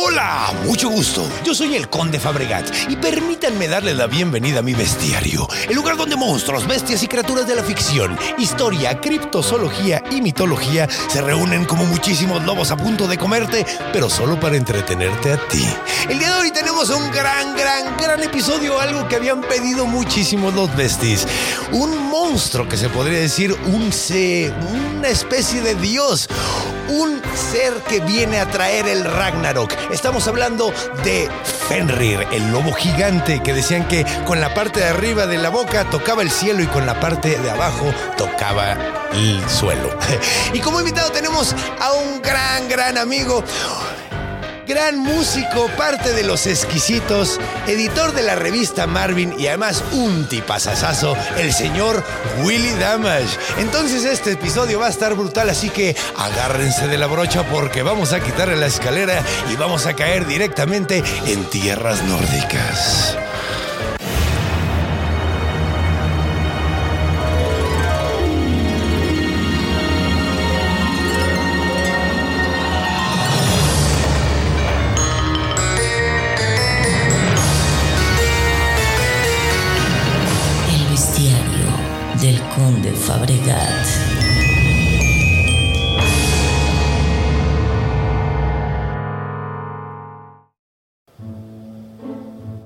Hola, mucho gusto. Yo soy el Conde Fabregat y permítanme darle la bienvenida a mi bestiario, el lugar donde monstruos, bestias y criaturas de la ficción, historia, criptozoología y mitología se reúnen como muchísimos lobos a punto de comerte, pero solo para entretenerte a ti. El día de hoy tenemos un gran, gran, gran episodio, algo que habían pedido muchísimos los besties. Un monstruo que se podría decir un se, una especie de dios, un ser que viene a traer el Ragnarok. Estamos hablando de Fenrir, el lobo gigante que decían que con la parte de arriba de la boca tocaba el cielo y con la parte de abajo tocaba el suelo. Y como invitado tenemos a un gran, gran amigo gran músico, parte de los exquisitos, editor de la revista Marvin y además un tipazazazo, el señor Willy Damage. Entonces este episodio va a estar brutal, así que agárrense de la brocha porque vamos a quitarle la escalera y vamos a caer directamente en tierras nórdicas. Fabregat.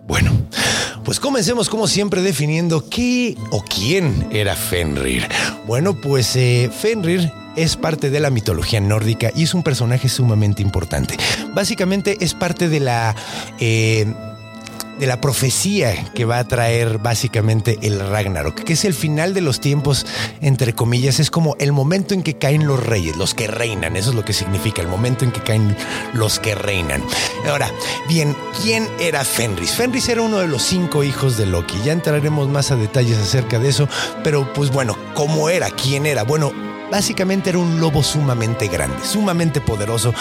Bueno, pues comencemos como siempre definiendo qué o quién era Fenrir. Bueno, pues eh, Fenrir es parte de la mitología nórdica y es un personaje sumamente importante. Básicamente es parte de la... eh, de la profecía que va a traer básicamente el Ragnarok, que es el final de los tiempos, entre comillas, es como el momento en que caen los reyes, los que reinan, eso es lo que significa, el momento en que caen los que reinan. Ahora, bien, ¿quién era Fenris? Fenris era uno de los cinco hijos de Loki, ya entraremos más a detalles acerca de eso, pero pues bueno, ¿cómo era? ¿Quién era? Bueno, básicamente era un lobo sumamente grande, sumamente poderoso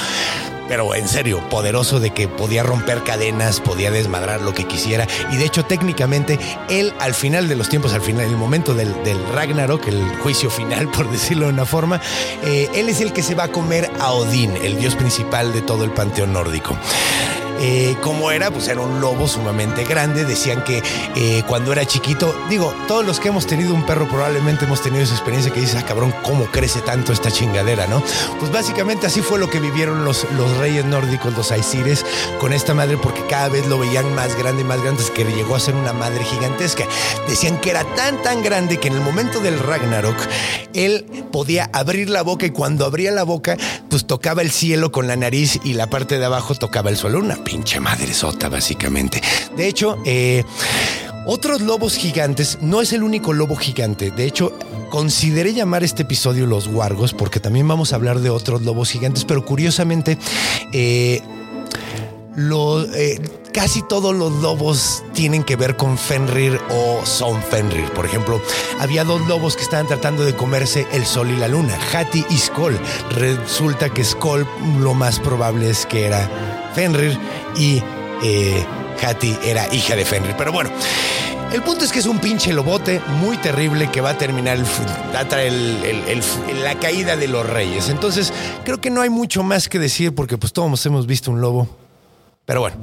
pero en serio, poderoso de que podía romper cadenas, podía desmadrar lo que quisiera. Y de hecho, técnicamente, él al final de los tiempos, al final, el momento del, del Ragnarok, el juicio final, por decirlo de una forma, eh, él es el que se va a comer a Odín, el dios principal de todo el panteón nórdico. Eh, ¿Cómo era? Pues era un lobo sumamente grande. Decían que eh, cuando era chiquito, digo, todos los que hemos tenido un perro probablemente hemos tenido esa experiencia que dices, ah, cabrón, ¿cómo crece tanto esta chingadera, no? Pues básicamente así fue lo que vivieron los, los reyes nórdicos, los Aesires, con esta madre, porque cada vez lo veían más grande y más grande, que llegó a ser una madre gigantesca. Decían que era tan, tan grande que en el momento del Ragnarok, él podía abrir la boca y cuando abría la boca, pues tocaba el cielo con la nariz y la parte de abajo tocaba el suelo. Una pinche madre sota, básicamente. De hecho, eh, otros lobos gigantes, no es el único lobo gigante. De hecho, consideré llamar este episodio Los Wargos, porque también vamos a hablar de otros lobos gigantes, pero curiosamente, eh, eh, casi todos los lobos tienen que ver con Fenrir o son Fenrir. Por ejemplo, había dos lobos que estaban tratando de comerse el sol y la luna, Hati y Skoll. Resulta que Skoll lo más probable es que era Fenrir y eh, Hati era hija de Fenrir. Pero bueno. El punto es que es un pinche lobote muy terrible que va a terminar la caída de los reyes. Entonces, creo que no hay mucho más que decir porque pues todos hemos visto un lobo. Pero bueno,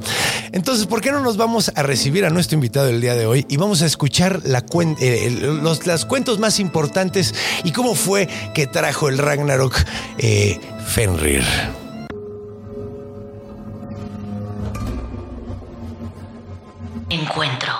entonces, ¿por qué no nos vamos a recibir a nuestro invitado el día de hoy y vamos a escuchar eh, los las cuentos más importantes y cómo fue que trajo el Ragnarok eh, Fenrir? Encuentro.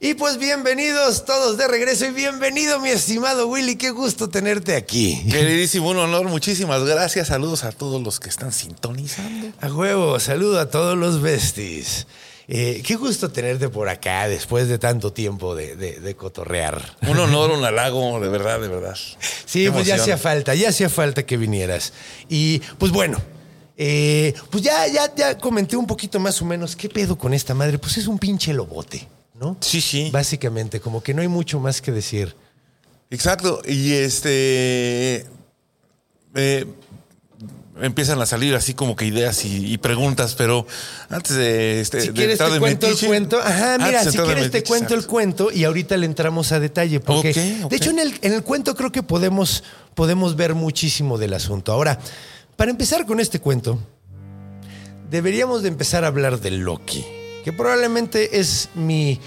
Y pues bienvenidos todos de regreso y bienvenido mi estimado Willy, qué gusto tenerte aquí. Queridísimo, un honor, muchísimas gracias. Saludos a todos los que están sintonizando. A huevo, saludo a todos los besties. Eh, qué gusto tenerte por acá después de tanto tiempo de, de- de cotorrear. Un honor, un halago, de verdad, de verdad. Sí, Qué pues ya hacía falta, ya hacía falta que vinieras. Y pues bueno, eh, pues ya, ya, ya comenté un poquito más o menos qué pedo con esta madre. Pues es un pinche lobote, ¿no? Sí, sí. Básicamente, como que no hay mucho más que decir. Exacto. Y este. eh, empiezan a salir así como que ideas y, y preguntas, pero antes de. Este, Si de quieres te cuento metiche- el cuento. Ajá, mira, si quieres te cuento el cuento y ahorita le entramos a detalle. Porque, Ok, ok. de hecho, en el, en el cuento creo que podemos, podemos ver muchísimo del asunto. Ahora, para empezar con este cuento, deberíamos de empezar a hablar de Loki, que probablemente es mi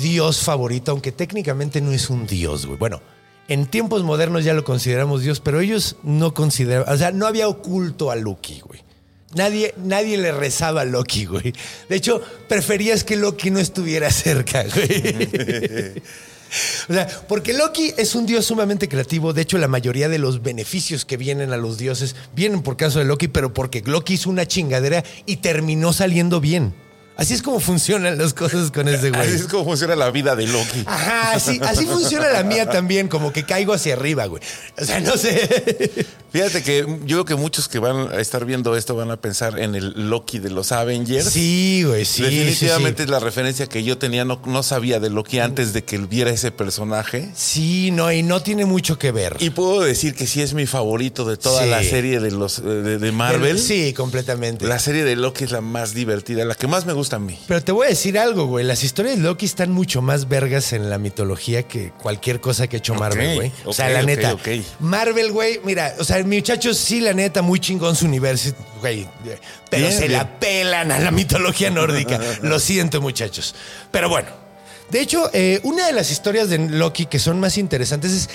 dios favorito, aunque técnicamente no es un dios, güey. Bueno, en tiempos modernos ya lo consideramos dios, pero ellos no consideraban, o sea, no había oculto a Loki, güey. Nadie, nadie le rezaba a Loki, güey. De hecho, preferías que Loki no estuviera cerca, güey. O sea, porque Loki es un dios sumamente creativo. De hecho, la mayoría de los beneficios que vienen a los dioses vienen por caso de Loki, pero porque Loki hizo una chingadera y terminó saliendo bien. Así es como funcionan las cosas con ese güey. Así es como funciona la vida de Loki. Ajá, así, así funciona la mía también, como que caigo hacia arriba, güey. O sea, no sé. Fíjate que yo creo que muchos que van a estar viendo esto van a pensar en el Loki de los Avengers. Sí, güey, sí. Definitivamente sí, es la referencia que yo tenía, no, no sabía de Loki antes de que viera ese personaje. sí. Sí, no, y no tiene mucho que ver. Y puedo decir que sí es mi favorito de toda Sí. la serie de los de, de Marvel. Sí, completamente. La serie de Loki es la más divertida, la que más me gusta a mí. Pero te voy a decir algo, güey. Las historias de Loki están mucho más vergas en la mitología que cualquier cosa que ha hecho Marvel, güey. O sea, la neta. Marvel, güey, mira, o sea, muchachos, sí, la neta, muy chingón su universo, güey. Pero Bien, se bien. la pelan a la mitología nórdica. Lo siento, muchachos. Pero bueno. De hecho, eh, una de las historias de Loki que son más interesantes es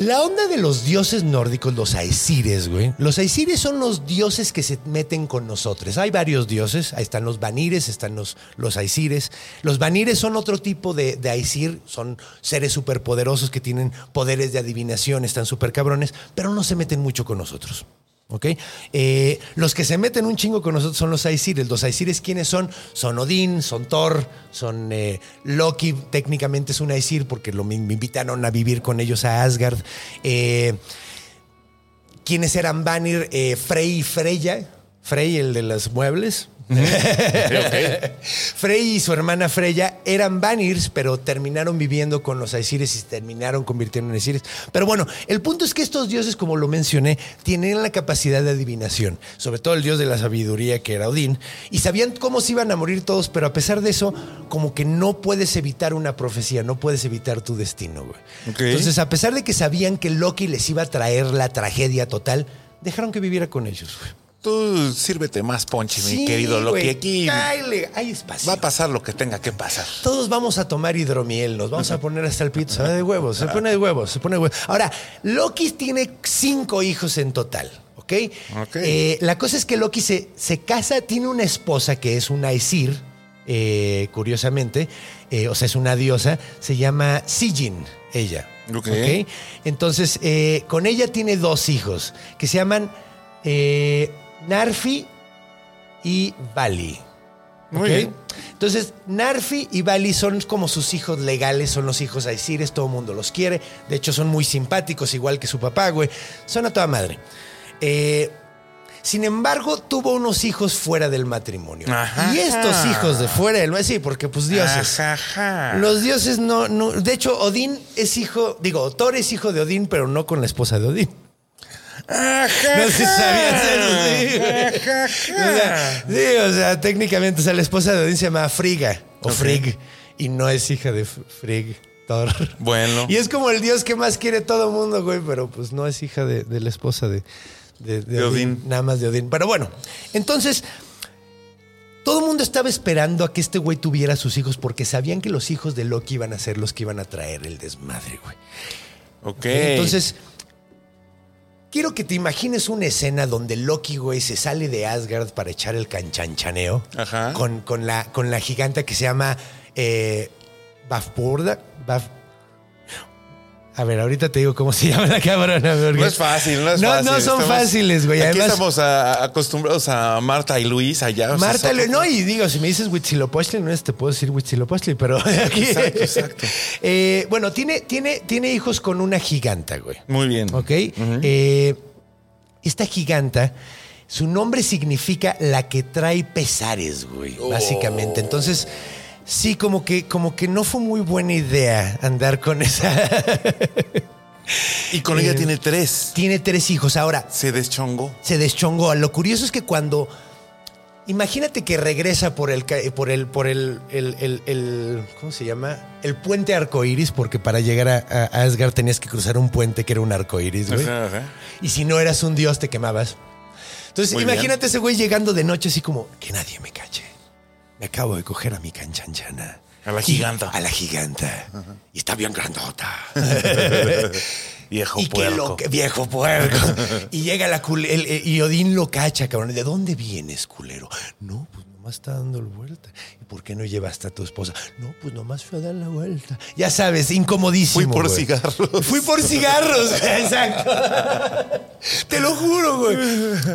la onda de los dioses nórdicos, los Aesires, güey. Los Aesires son los dioses que se meten con nosotros. Hay varios dioses. Ahí están los Vanires, están los, los Aesires. Los Vanires son otro tipo de, de Aesir. Son seres superpoderosos que tienen poderes de adivinación, están súper cabrones, pero no se meten mucho con nosotros. ¿Ok? Eh, los que se meten un chingo con nosotros son los Aesires. Los Aesires, ¿quiénes son? Son Odín, son Thor, son eh, Loki, técnicamente es un Aesir porque lo, me invitaron a vivir con ellos a Asgard. Eh, ¿Quiénes eran Vanir? Frey y Freya. Frey, el de los muebles. Frey y su hermana Freya eran Vanirs, pero terminaron viviendo con los Aesires y terminaron convirtiendo en Aesires. Pero bueno, el punto es que estos dioses, como lo mencioné, tienen la capacidad de adivinación, sobre todo el dios de la sabiduría que era Odín, y sabían cómo se iban a morir todos, pero a pesar de eso, como que no puedes evitar una profecía, no puedes evitar tu destino. Entonces, a pesar de que sabían que Loki les iba a traer la tragedia total, dejaron que viviera con ellos, güey. Tú sírvete más ponche, mi querido Loki. Aquí cáele, hay espacio. va a pasar lo que tenga que pasar. Todos vamos a tomar hidromiel, nos vamos a poner hasta el pito. Se de huevos, se pone de huevos, se pone de huevos. Ahora, Loki tiene cinco hijos en total, ¿ok? Ok. Eh, la cosa es que Loki se, se casa, tiene una esposa que es una Aesir, eh, curiosamente, eh, o sea, es una diosa, se llama Sijin, ella. Ok. Entonces, eh, con ella tiene dos hijos que se llaman eh, Narfi y Vali. Muy bien. Entonces, Narfi y Vali son como sus hijos legales, son los hijos Aesires, todo el mundo los quiere. De hecho, son muy simpáticos, igual que su papá, güey. Son a toda madre. Eh, sin embargo, tuvo unos hijos fuera del matrimonio. Ajá. Y estos hijos de fuera del matrimonio, sí, porque pues dioses. Ajaja. Los dioses no, no. De hecho, Odín es hijo, digo, Thor es hijo de Odín, pero no con la esposa de Odín. No sé si sabías eso, sí. O sea, sí, o sea, técnicamente, o sea, la esposa de Odín se llama Friga o Ok. Frigg y no es hija de F- Frigg, Thor. Bueno. Y es como el dios que más quiere todo el mundo, güey, pero pues no es hija de, de la esposa de, de, de De Odín, Odín. Nada más de Odín. Pero bueno, entonces. Todo el mundo estaba esperando a que este güey tuviera sus hijos porque sabían que los hijos de Loki iban a ser los que iban a traer el desmadre, güey. Ok. Entonces, quiero que te imagines una escena donde Loki, güey, se sale de Asgard para echar el canchanchaneo Ajá. con, con la, con la giganta que se llama eh, Bafburda. Baf- A ver, ahorita te digo cómo se llama la cabrona. No es fácil, no es no, fácil. No, son Estamos- fáciles, güey. Aquí Además, estamos a- acostumbrados a Marta y Luis allá. o sea, Marta, le- no, y digo, si me dices Huitzilopochtli, no es te puedo decir Huitzilopochtli, pero aquí. Exacto, exacto. Eh, bueno, tiene, tiene, tiene hijos con una giganta, güey. Muy bien. ¿Ok? Eh, esta giganta, su nombre significa la que trae pesares, güey, Oh. básicamente. Entonces, sí, como que, como que no fue muy buena idea andar con esa. Y con Eh, ella tiene tres. Tiene tres hijos. Ahora, Se deschongó. se deschongó. Lo curioso es que cuando. Imagínate que regresa por el por el por el, el- el- el- ¿cómo se llama? El puente arcoíris, porque para llegar a, a Asgard tenías que cruzar un puente que era un arcoíris, güey. Ajá, ajá. Y si no eras un dios, te quemabas. Entonces, Muy imagínate ese güey llegando de noche así como, que nadie me cache. Me acabo de coger a mi canchanchana. A la giganta. a la giganta. Y está bien grandota. Viejo y que puerco. lo que viejo puerco. y llega la cul- el- el- y Odín lo cacha, cabrón. ¿De dónde vienes, culero? No, pues nomás está dando la vuelta. ¿Y por qué no llevaste a tu esposa? No, pues nomás fue a dar la vuelta. Ya sabes, incomodísimo. Fui por güey. cigarros. Fui por cigarros, exacto. Te lo juro, güey.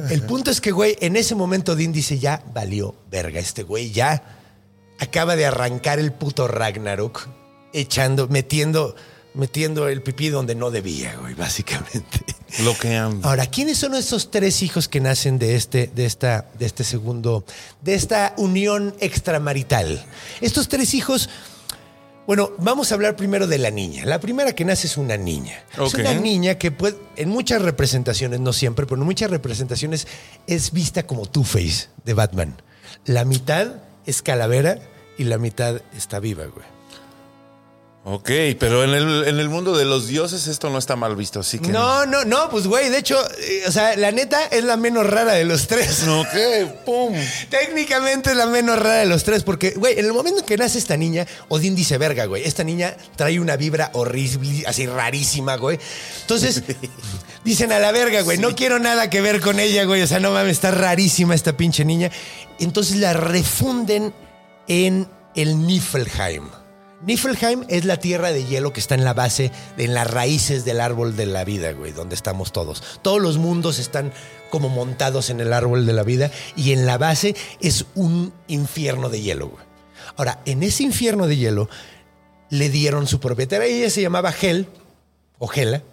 El punto es que, güey, en ese momento Odín dice, ya valió verga. Este güey ya acaba de arrancar el puto Ragnarok, echando, metiendo, metiendo el pipí donde no debía, güey, básicamente. Lo que han. Ahora, ¿quiénes son estos tres hijos que nacen de este, de esta, de este segundo, de esta unión extramarital? Estos tres hijos, bueno, vamos a hablar primero de la niña. La primera que nace es una niña. Es una niña que puede, en muchas representaciones, no siempre, pero en muchas representaciones es vista como Two-Face de Batman. La mitad es calavera y la mitad está viva, güey. Ok, pero en el, en el mundo de los dioses esto no está mal visto, así que. No, no, no, pues güey, de hecho, eh, o sea, la neta es la menos rara de los tres. Ok, pum. Técnicamente es la menos rara de los tres, porque, güey, en el momento en que nace esta niña, Odín dice, verga, güey, esta niña trae una vibra horrible, así rarísima, güey. Entonces, dicen a la verga, güey, no quiero nada que ver con ella, güey, o sea, no mames, está rarísima esta pinche niña. Entonces la refunden en el Niflheim. Niflheim es la tierra de hielo que está en la base, en las raíces del árbol de la vida, güey, donde estamos todos. Todos los mundos están como montados en el árbol de la vida y en la base es un infierno de hielo, güey. Ahora, en ese infierno de hielo le dieron su propietaria, ella se llamaba Hel o Hela.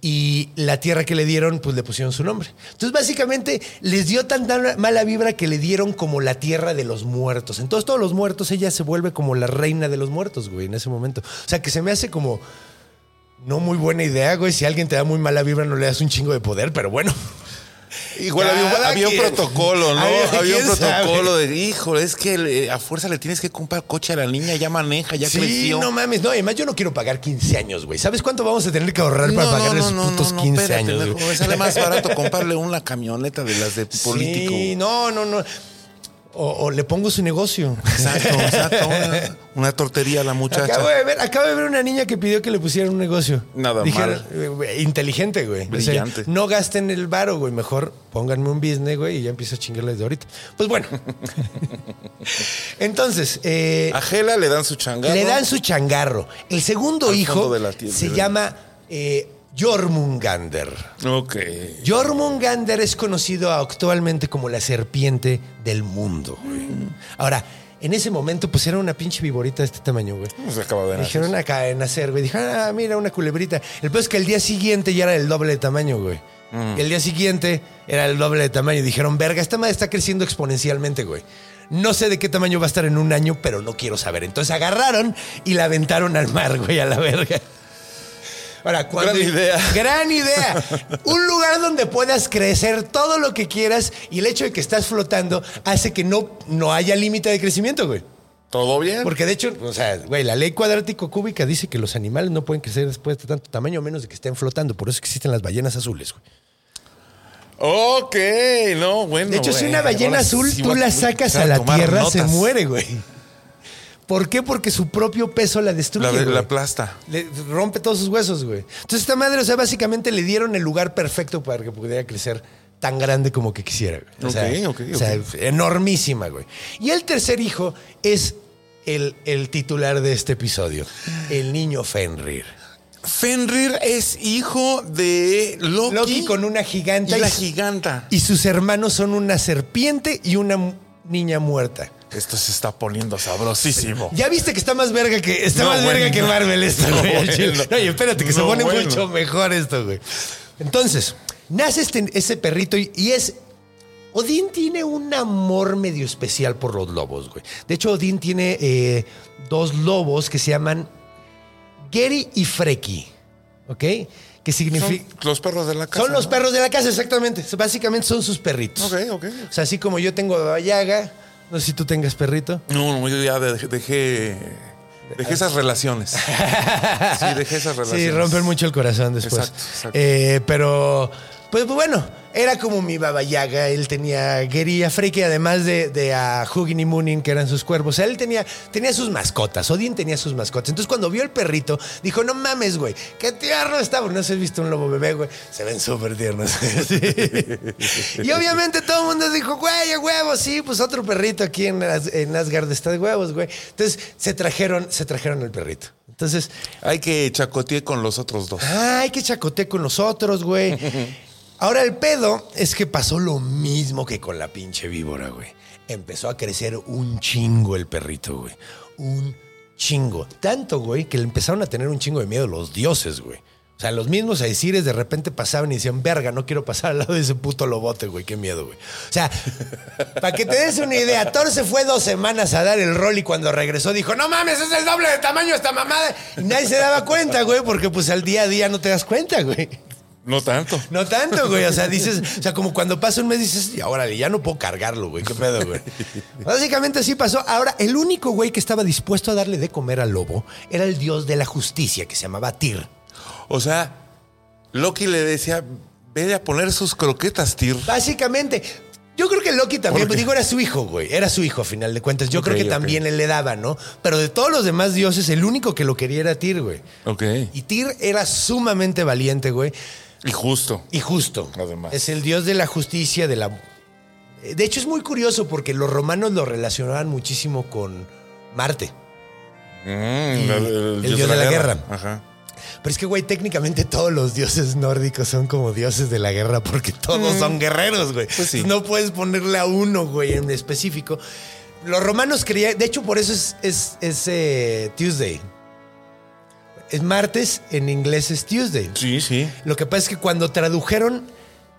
Y la tierra que le dieron, pues le pusieron su nombre. Entonces, básicamente, les dio tanta mala vibra que le dieron como la tierra de los muertos. Entonces, todos los muertos, ella se vuelve como la reina de los muertos, güey, en ese momento. O sea, que se me hace como no muy buena idea, güey. Si alguien te da muy mala vibra, no le das un chingo de poder, pero bueno. Igual había, había un protocolo, ¿no? Había- Había, un ¿quién protocolo de, hijo, es que a fuerza le tienes que comprar coche a la niña, ya maneja, ya sí, creció. no mames. No, además yo no quiero pagar 15 años, güey. ¿Sabes cuánto vamos a tener que ahorrar para No, no, putos no, no, 15 espérate, años? me sale más barato comprarle una camioneta de las de político. Sí, no, no, no. O, o le pongo su negocio. Exacto, exacto. Una, una tortería a la muchacha. Acabo de, ver, acabo de ver una niña que pidió que le pusieran un negocio. Nada Dijeron, eh, güey, inteligente, güey. O sea, Brillante. no gasten el varo, güey. Mejor pónganme un business, güey, y ya empiezo a chingarles de ahorita. Pues bueno. Entonces, eh, A Gela le dan su changarro. le dan su changarro. El segundo hijo de la se llama eh, Jormungander. Ok. Jormungander es conocido actualmente como la serpiente del mundo. güey. Ahora, en ese momento, pues era una pinche viborita de este tamaño, güey. Se acaba de nacer. Dijeron acá de nacer, güey. Dijeron, ah, mira, una culebrita. El peor es que el día siguiente ya era el doble de tamaño, güey. Mm. El día siguiente era el doble de tamaño. Dijeron, verga, esta madre está creciendo exponencialmente, güey. No sé de qué tamaño va a estar en un año, pero no quiero saber. Entonces agarraron y la aventaron al mar, güey, a la verga. Ahora, cuando- Gran idea. Gran idea. Un lugar donde puedas crecer todo lo que quieras y el hecho de que estás flotando hace que no, no haya límite de crecimiento, güey. ¿Todo bien? Porque de hecho, o sea, güey, la ley cuadrático cúbica dice que los animales no pueden crecer después de tanto tamaño a menos de que estén flotando. Por eso existen las ballenas azules, güey. Ok, no, bueno. De hecho, si una ballena azul sí tú la sacas a la tierra, se muere, güey. ¿Por qué? Porque su propio peso la destruye. La, la aplasta. Le rompe todos sus huesos, güey. Entonces, esta madre, o sea, básicamente le dieron el lugar perfecto para que pudiera crecer tan grande como que quisiera, güey. O sea, Ok, ok, o sea, enormísima, güey. Y el tercer hijo es el, el titular de este episodio, el niño Fenrir. Fenrir es hijo de Loki. Loki con una giganta y la y su- giganta. Y sus hermanos son una serpiente y una niña muerta. Esto se está poniendo sabrosísimo. Ya viste que está más verga que está No, más bueno, verga que. Marvel esto, No, güey. bueno. Y espérate que se pone bueno. mucho mejor esto, güey. Entonces, nace este, ese perrito y, y es Odín tiene un amor medio especial por los lobos, güey. De hecho, Odín tiene eh, dos lobos que se llaman Gary y Freki, ¿ok? Que significa... Son los perros de la casa. Son los ¿no? perros de la casa, exactamente. Básicamente son sus perritos. Ok, ok. O sea, así como yo tengo a Yaga, no sé si tú tengas perrito. No, no, yo ya de- dejé. Dejé esas relaciones. Sí, dejé esas relaciones. Sí, rompen mucho el corazón después. Exacto, exacto. Eh, pero, pues bueno, era como mi Baba Yaga. Él tenía y Freki, además de, de a Hugin y Moonin, que eran sus cuervos. O sea, él tenía, tenía sus mascotas. Odin tenía sus mascotas. Entonces, cuando vio el perrito, dijo: No mames, güey, qué tierno está. No se has visto un lobo bebé, güey. Se ven súper tiernos. Sí. Y obviamente todo el mundo dijo: Güey, a huevos, sí, pues otro perrito aquí en, en Asgard está de huevos, güey. Entonces, se trajeron, se trajeron el perrito. Entonces, Hay que chacotear con los otros dos. Ay, que chacote con nosotros, güey. Ahora el pedo es que pasó lo mismo que con la pinche víbora, güey. Empezó a crecer un chingo el perrito, güey. Un chingo. Tanto, güey, que le empezaron a tener un chingo de miedo los dioses, güey. O sea, los mismos Aesires de repente pasaban y decían, verga, no quiero pasar al lado de ese puto lobote, güey, qué miedo, güey. O sea, para que te des una idea, Thor se fue dos semanas a dar el rol y cuando regresó dijo, no mames, es el doble de tamaño esta mamada. Y nadie se daba cuenta, güey, porque pues al día a día no te das cuenta, güey. No tanto. No tanto, güey. O sea, dices, o sea, como cuando pasa un mes dices, y órale, ya no puedo cargarlo, güey. ¿Qué pedo, güey? Básicamente así pasó. Ahora, el único güey que estaba dispuesto a darle de comer al lobo era el dios de la justicia, que se llamaba Tyr. O sea, Loki le decía, ve a poner sus croquetas, Tyr. Básicamente. Yo creo que Loki también, ¿Por qué? digo, era su hijo, güey. Era su hijo, a final de cuentas. Yo creo que también él le daba, ¿no? Pero de todos los demás dioses, el único que lo quería era Tyr, güey. Ok. Y Tyr era sumamente valiente, güey. Y justo. Y justo. Además. Es el dios de la justicia, de la. De hecho, es muy curioso porque los romanos lo relacionaban muchísimo con Marte. Mm, el dios de la guerra. Ajá. Pero es que, güey, técnicamente todos los dioses nórdicos son como dioses de la guerra porque todos son guerreros, güey. Mm. Pues sí. No puedes ponerle a uno, güey, en específico. Los romanos creían. De hecho, por eso es, es, es, eh, Tuesday. Es martes, en inglés es Tuesday. Sí, sí. Lo que pasa es que cuando tradujeron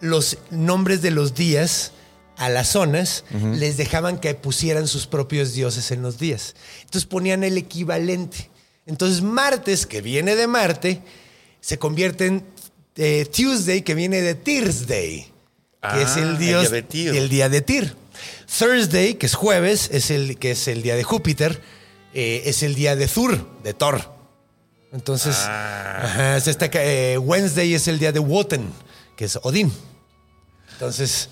los nombres de los días a las zonas, les dejaban que pusieran sus propios dioses en los días. Entonces ponían el equivalente. Entonces martes, que viene de Marte, se convierte en eh, Tuesday, que viene de Thursday, que Ah, es el el dios día de el día de Tyr. Thursday, que es jueves, es el, que es el día de Júpiter, eh, es el día de Thur, de Thor. Entonces, Ah. ajá, es esta ca- eh, Wednesday es el día de Wotan, que es Odín. Entonces,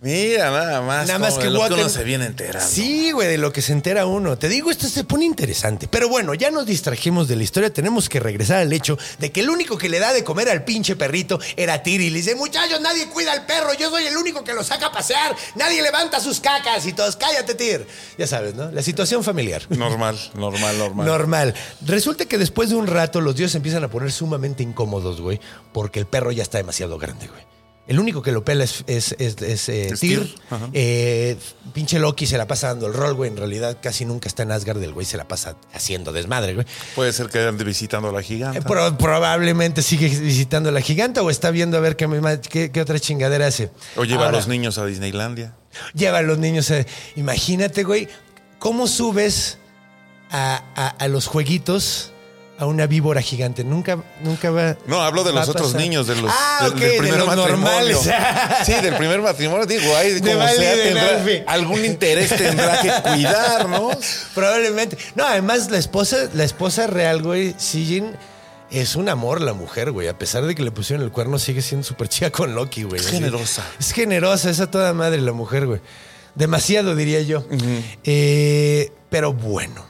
Mira, nada más. Nada más que lo que uno se viene enterando. Sí, güey, de lo que se entera uno. Te digo, esto se pone interesante. Pero bueno, ya nos distrajimos de la historia. Tenemos que regresar al hecho de que el único que le da de comer al pinche perrito era Tiri. Y le dice, muchachos, nadie cuida al perro. Yo soy el único que lo saca a pasear. Nadie levanta sus cacas. Y todos, cállate, Tir. Ya sabes, ¿no? La situación familiar. Normal, normal, normal. Normal. Resulta que después de un rato los dioses empiezan a poner sumamente incómodos, güey, porque el perro ya está demasiado grande, güey. El único que lo pela es, es, es- es, eh, Tyr. Eh, pinche Loki se la pasa dando el rol, güey. En realidad casi nunca está en Asgard. El güey se la pasa haciendo desmadre, güey. Puede ser que ande visitando a la gigante. Eh, pro- probablemente sigue visitando a la giganta o está viendo a ver qué, qué- qué otra chingadera hace. o lleva Ahora, a los niños a Disneylandia. Lleva a los niños. a- imagínate, güey, cómo subes a, a- a los jueguitos a una víbora gigante. Nunca, nunca va. No, hablo de los otros pasar. niños, de los Ah, del, ok, del de primer los matrimonio. normales. Sí, del primer matrimonio, digo, ahí De como sea, de tendrá- algún interés tendrá que cuidar, ¿no? Probablemente. No, además, la esposa, la esposa real, güey, Sijin. Es un amor la mujer, güey. A pesar de que le pusieron el cuerno, sigue siendo súper chida con Loki, güey. Es Así. generosa. Es generosa, es a toda madre la mujer, güey. Demasiado, diría yo. Eh, pero bueno.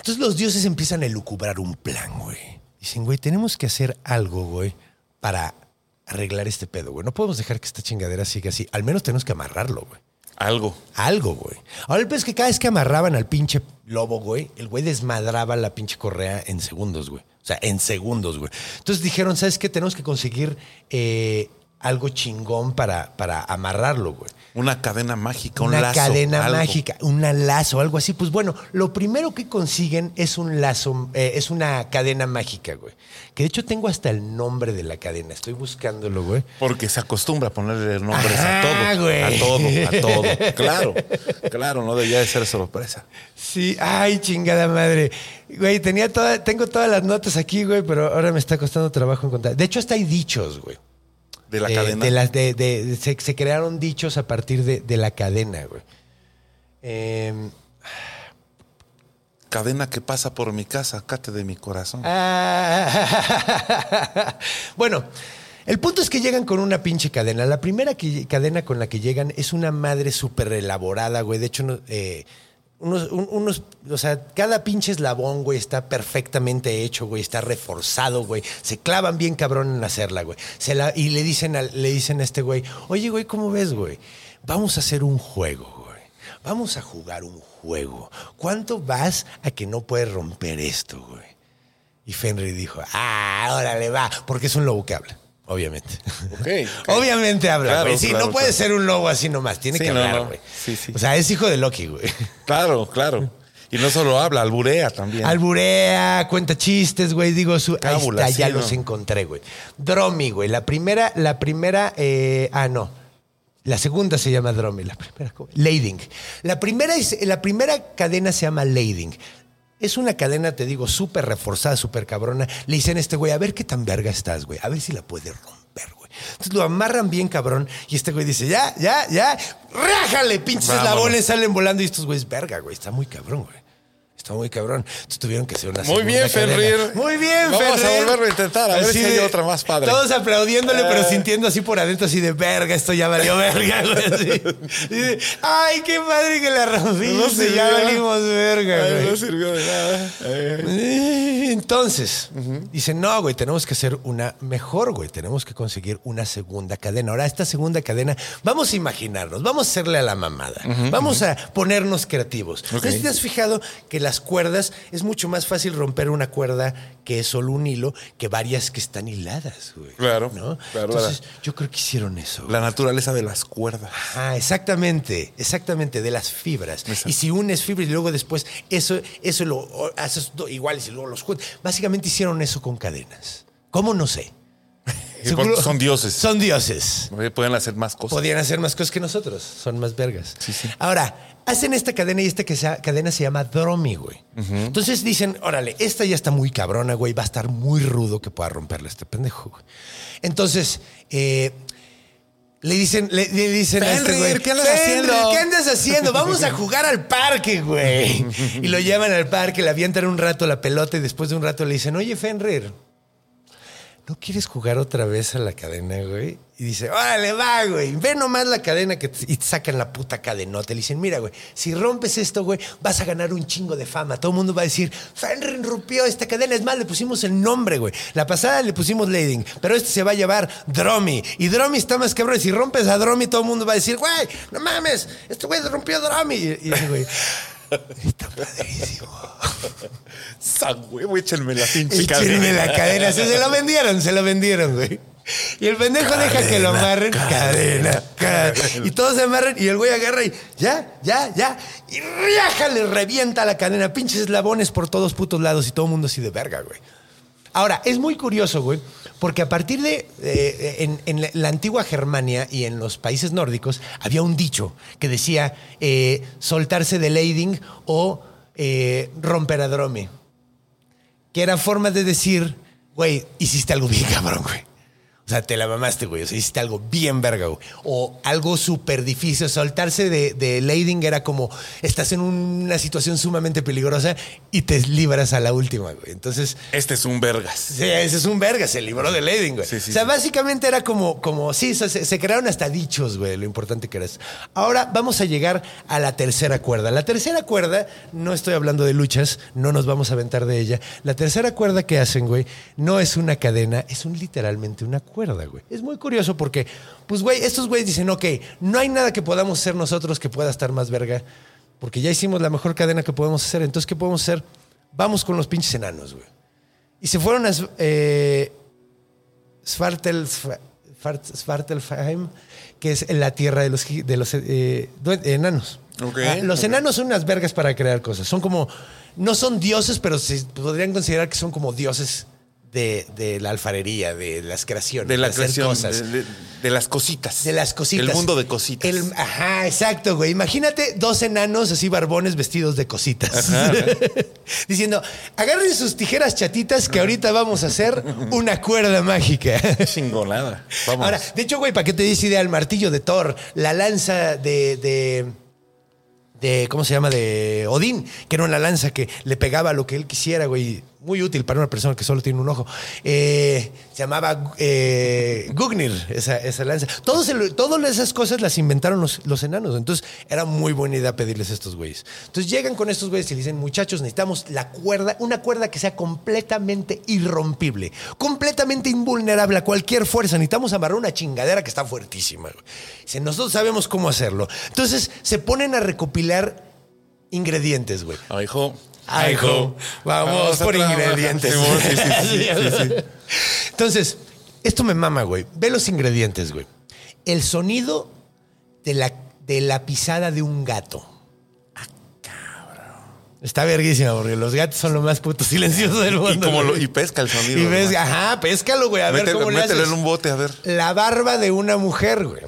Entonces los dioses empiezan a elucubrar un plan, güey. Dicen, güey, tenemos que hacer algo, güey, para arreglar este pedo, güey. No podemos dejar que esta chingadera siga así. Al menos tenemos que amarrarlo, güey. Algo. Algo, güey. Ahora el peor es que cada vez que amarraban al pinche lobo, güey, el güey desmadraba la pinche correa en segundos, güey. O sea, en segundos, güey. Entonces dijeron, ¿sabes qué? Tenemos que conseguir eh, algo chingón para, para amarrarlo, güey. Una cadena mágica, un una lazo. cadena algo. mágica, un lazo, algo así. Pues bueno, lo primero que consiguen es un lazo, eh, es una cadena mágica, güey. Que de hecho tengo hasta el nombre de la cadena. Estoy buscándolo, güey. Porque se acostumbra a ponerle nombres Ajá, a todo. güey. A todo, a todo. Claro, claro, no debía de ser sorpresa. Sí, ay, chingada madre. Güey, tenía toda, tengo todas las notas aquí, güey, pero ahora me está costando trabajo encontrar. De hecho, hasta hay dichos, güey. De la Eh, cadena. De las, de, de- se, se crearon dichos a partir de, de la cadena, güey. Em, Cadena que pasa por mi casa, cate de mi corazón. Ah. bueno, el punto es que llegan con una pinche cadena. La primera que- cadena con la que llegan es una madre súper elaborada, güey. De hecho, no- eh, unos, un- unos, o sea, cada pinche eslabón, güey, está perfectamente hecho, güey, está reforzado, güey. Se clavan bien cabrón en hacerla, güey. Se la- y le dicen, le dicen a este güey, oye, güey, ¿cómo ves, güey? Vamos a hacer un juego, güey. Vamos a jugar un juego. ¿Cuánto vas a que no puedes romper esto, güey? Y Fenrir dijo, ah, órale, va, porque es un lobo que habla, obviamente. Obviamente habla, Claro, güey. Sí, claro, no puede claro. ser un lobo así nomás, tiene Sí, que hablar, no. güey. Sí, sí. O sea, es hijo de Loki, güey. Claro, claro. Y no solo habla, alburea también. Alburea, cuenta chistes, güey. Digo, su, ahí Cábula, está, ya los encontré, güey. Dromi, güey. La primera, la primera, eh, ah, no. La segunda se llama Dromi, la primera. Lading. La primera, la primera cadena se llama Lading. Es una cadena, te digo, súper reforzada, súper cabrona. Le dicen a este güey, a ver qué tan verga estás, güey. A ver si la puedes romper, güey. Entonces lo amarran bien cabrón y este güey dice, ya, ya, ya, rájale, pinches Vámonos. eslabones salen volando y estos güeyes, verga, güey, está muy cabrón, güey. Está muy cabrón. Entonces tuvieron que hacer una Muy bien, cadena. Fenrir. Muy bien, Vamos a Fenrir. volverlo a intentar, a ver si hay otra más padre. Todos aplaudiéndole, pero Eh. sintiendo así por adentro, así de verga, esto ya valió verga, güey. de, Ay, qué madre que la rompiste, ya valimos verga, Ay, güey. no sirvió de nada. Eh. Entonces, dicen, no, güey, tenemos que hacer una mejor, güey. Tenemos que conseguir una segunda cadena. Ahora, esta segunda cadena, vamos a imaginarnos, vamos a hacerle a la mamada. Vamos a ponernos creativos. Ok. ¿No te has fijado que las cuerdas es mucho más fácil romper una cuerda que es solo un hilo que varias que están hiladas, güey? Claro, ¿no? claro, Entonces, yo creo que hicieron eso. La naturaleza de las cuerdas. Ah, exactamente, exactamente, de las fibras. Exacto. Y si unes fibras y luego después eso, eso lo haces iguales y luego los juntas. Básicamente hicieron eso con cadenas. ¿Cómo? No sé. Son dioses. Son dioses. Pueden hacer más cosas. Podían hacer más cosas que nosotros. Son más vergas. Sí, sí. Ahora, hacen esta cadena y esta que sea- cadena se llama Dromi, güey. Entonces dicen, órale, esta ya está muy cabrona, güey. Va a estar muy rudo que pueda romperle a este pendejo, güey. Entonces, eh, le dicen, le, le dicen a este Fenrir, güey, ¿qué andas "Fenrir, haciendo?" ¿Qué andas haciendo? Vamos a jugar al parque, güey. Y lo llevan al parque, le avientan un rato la pelota y después de un rato le dicen, oye, Fenrir, ¿no quieres jugar otra vez a la cadena, güey? Y dice, órale, va, güey. Ve nomás la cadena que y te sacan la puta cadenota. Le dicen, mira, güey, si rompes esto, güey, vas a ganar un chingo de fama. Todo el mundo va a decir, Fenrir rompió esta cadena. Es más, le pusimos el nombre, güey. La pasada le pusimos Lading, pero este se va a llamar Dromi. Y Dromi está más cabrón. Si rompes a Dromi, todo el mundo va a decir, güey, no mames, este güey rompió Dromi. Y, y güey, está padrísimo. San huevo, échenme la pinche Échenme cadena. la cadena. Se, se lo vendieron, se lo vendieron, güey. Y el pendejo deja que lo amarren. Cadena, cadena. Y todos se amarran y el güey agarra y ya, ya, ya. Y riaja, le revienta la cadena. Pinches eslabones por todos putos lados y todo el mundo así de verga, güey. Ahora, es muy curioso, güey, porque a partir de. eh, en, en la, antigua Germania y en los países nórdicos había un dicho que decía eh, soltarse de lading o eh, romper a drome que era forma de decir, güey, hiciste algo bien cabrón, güey. O sea, te la mamaste, güey. O sea, hiciste algo bien verga, güey. O algo súper difícil. Soltarse de, de lading era como estás en una situación sumamente peligrosa y te libras a la última, güey. Entonces, Este es un vergas. Sí, ese es un verga, se libró de Lading, güey. Sí, sí, o sea, sí. básicamente era como, como sí, se, se crearon hasta dichos, güey, lo importante que era eso. Ahora vamos a llegar a la tercera cuerda. La tercera cuerda, no estoy hablando de luchas, no nos vamos a aventar de ella. La tercera cuerda que hacen, güey, no es una cadena, es un literalmente una cuerda. Güey. Es muy curioso porque, pues, güey, estos güeyes dicen, ok, no hay nada que podamos hacer nosotros que pueda estar más verga, porque ya hicimos la mejor cadena que podemos hacer. Entonces, ¿qué podemos hacer? Vamos con los pinches enanos, güey. Y se fueron a eh, Svartel, Svart- Svartalfheim, que es la tierra de los, de los eh, enanos. Ah, los enanos son unas vergas para crear cosas. Son como, no son dioses, pero se podrían considerar que son como dioses de, de la alfarería, de las creaciones, De la hacer creación, cosas. de, de- las cositas. De las cositas. El mundo de cositas. El- ajá, exacto, güey. Imagínate dos enanos así barbones vestidos de cositas. Diciendo, agarren sus tijeras chatitas que ahorita vamos a hacer una cuerda mágica. Chingonada. Vamos. Ahora, de hecho, güey, ¿para qué te dice idea el martillo de Thor? La lanza de, de, de- ¿Cómo se llama? De Odín, que era una lanza que le pegaba lo que él quisiera, güey. Muy útil para una persona que solo tiene un ojo. Eh, se llamaba eh, Gugnir, esa, esa lanza. Todos todas esas cosas las inventaron los, enanos. Entonces, era muy buena idea pedirles a estos güeyes. Entonces, llegan con estos güeyes y dicen, muchachos, necesitamos la cuerda, una cuerda que sea completamente irrompible, completamente invulnerable a cualquier fuerza. Necesitamos amarrar una chingadera que está fuertísima. Dicen, nosotros sabemos cómo hacerlo. Entonces, se ponen a recopilar ingredientes, güey. Ay, hijo. Ay, jo, Vamos por ingredientes. Sí, sí. Entonces, esto me mama, güey. Ve los ingredientes, güey. El sonido de la, de la pisada de un gato. Ah, cabrón. Está verguísima, porque los gatos son lo más puto silencioso del mundo. Y, como lo- güey. y pesca el sonido. Y ves, además. ajá, péscalo, güey. A ver Mételo, cómo le mételo haces. en un bote, a ver. La barba de una mujer, güey.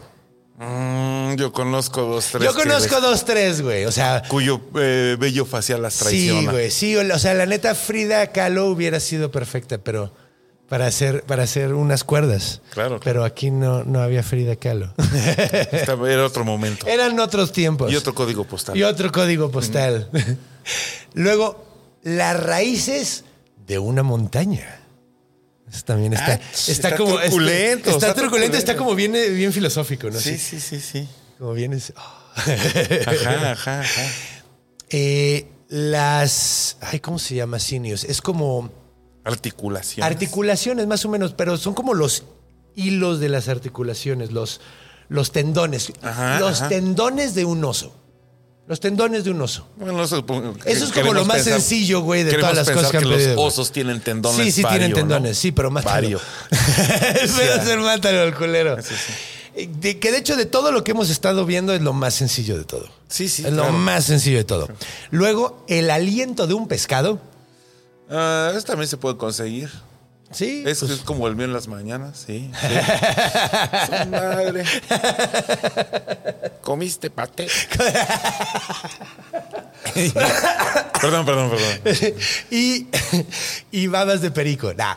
Mm, yo conozco dos, tres. Yo conozco les- dos, tres, güey. O sea, Cuyo eh, vello facial las Sí, traiciona. güey, sí, o sea, la neta Frida Kahlo hubiera sido perfecta, pero para hacer, para hacer unas cuerdas. Claro. Pero aquí no, no había Frida Kahlo. Era otro momento. Eran otros tiempos. Y otro código postal. Y otro código postal. Luego, las raíces de una montaña. También está, Ah, está, está como truculento, Está, está truculento, está como bien, eh, bien filosófico, ¿no? Sí, sí, sí, sí. Como bien es- oh. Ajá, ajá, ajá. Eh, las. Ay, ¿cómo se llama? Sinios. Es como. Articulación. Articulaciones, más o menos, pero son como los hilos de las articulaciones, los, los tendones. Ajá, los ajá. tendones de un oso. Los tendones de un oso. Bueno, eso, que Eso es como lo más pensar- sencillo, güey, de todas las cosas que han los pedido, güey. osos tienen tendones. Sí, sí vario, tienen ¿no? tendones, sí, pero más Vario. Espera ser mátalo al culero. Eh, de- que de hecho de todo lo que hemos estado viendo es lo más sencillo de todo. Sí, sí, Es lo claro. más sencillo de todo. Luego, el aliento de un pescado. Ah, eso también se puede conseguir. Sí. Es, pues, es como el mío en las mañanas, sí. sí. Su madre. ¿Comiste paté? perdón, perdón, perdón. y, y babas de perico. Nah.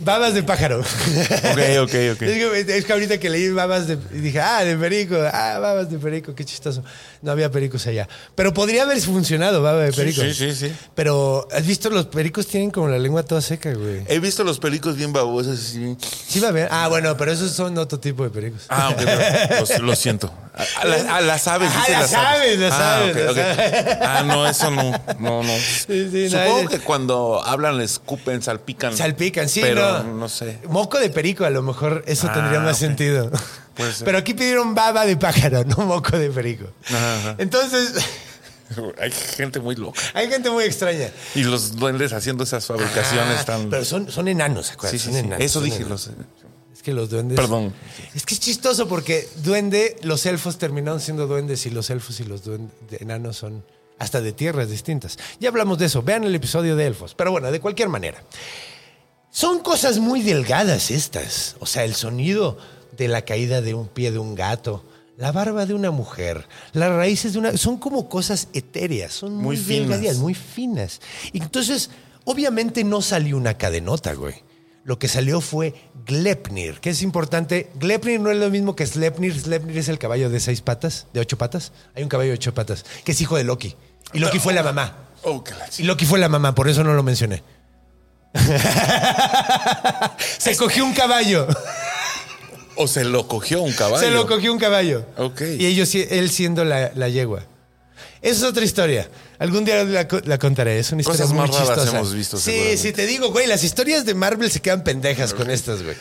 babas de pájaro. Ok, ok, ok. Es que, es que ahorita que leí babas de. y Dije, ah, de perico. Ah, babas de perico. Qué chistoso. No había pericos allá. Pero podría haber funcionado baba de Sí, perico. sí, sí, sí. Pero, ¿has visto? Los pericos tienen como la lengua toda seca, güey. He visto los pericos bien babosos así. Sí, va a ver. Ah, bueno, pero esos son otro tipo de pericos. Ah, ok, no, lo, lo siento. A, a la- a las aves, Ah, dice las las aves, las Ah, aves. Ah, no, eso no, no, no. Sí, sí, no, Supongo es- que cuando hablan, le escupen, salpican. Salpican, sí, pero no. no sé. Moco de perico, a lo mejor eso Ah, tendría más sentido. Pero aquí pidieron baba de pájaro, no moco de perico. Ajá, ajá. Entonces, Hay gente muy loca. hay gente muy extraña. Y los duendes haciendo esas fabricaciones Ah, tan. Pero son, son enanos, ¿acuerdas? Sí, sí, Son sí. enanos, Eso son dije. enanos. Los... Es que los duendes. Perdón. Es que es chistoso porque duende, los elfos terminaron siendo duendes y los elfos y los duendes enanos son hasta de tierras distintas. Ya hablamos de eso. Vean el episodio de elfos. Pero bueno, de cualquier manera. Son cosas muy delgadas estas. O sea, el sonido de la caída de un pie de un gato, la barba de una mujer, las raíces de una... Son como cosas etéreas, son muy, Muy finas. muy finas. Y entonces, obviamente no salió una cadenota, güey. Lo que salió fue Glepnir, que es importante. Glepnir no es lo mismo que Slepnir. Slepnir es el caballo de seis patas, de ocho patas. Hay un caballo de ocho patas, que es hijo de Loki. Y Loki fue la mamá. Oh, Y Loki fue la mamá, por eso no lo mencioné. Se cogió un caballo. O se lo cogió un caballo. Se lo cogió un caballo. Ok. Y ellos, él siendo la, la yegua. Esa es otra historia. Algún día la, co- la contaré. Es una historia Cosas muy más raras chistosa. hemos visto, Sí, sí, te digo, güey, las historias de Marvel se quedan pendejas con estas, güey.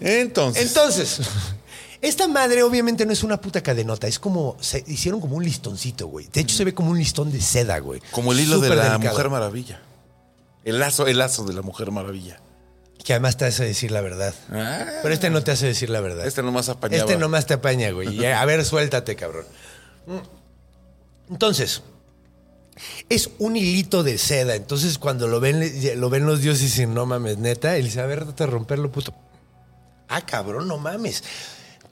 Entonces. Entonces, esta madre obviamente no es una puta cadenota, es como, se hicieron como un listoncito, güey. De hecho, se ve como un listón de seda, güey. como el hilo de la delicado. Mujer Maravilla. El lazo, el lazo de la Mujer Maravilla. Que además te hace decir la verdad. Ah, Pero este no te hace decir la verdad. este nomás apañaba. Este nomás te apaña, güey. A ver, suéltate, cabrón. Mm. Entonces, es un hilito de seda. Entonces, cuando lo ven, lo ven los dioses y dicen, no mames, neta. Y le dice, a ver, de romperlo, puto. Ah, cabrón, no mames.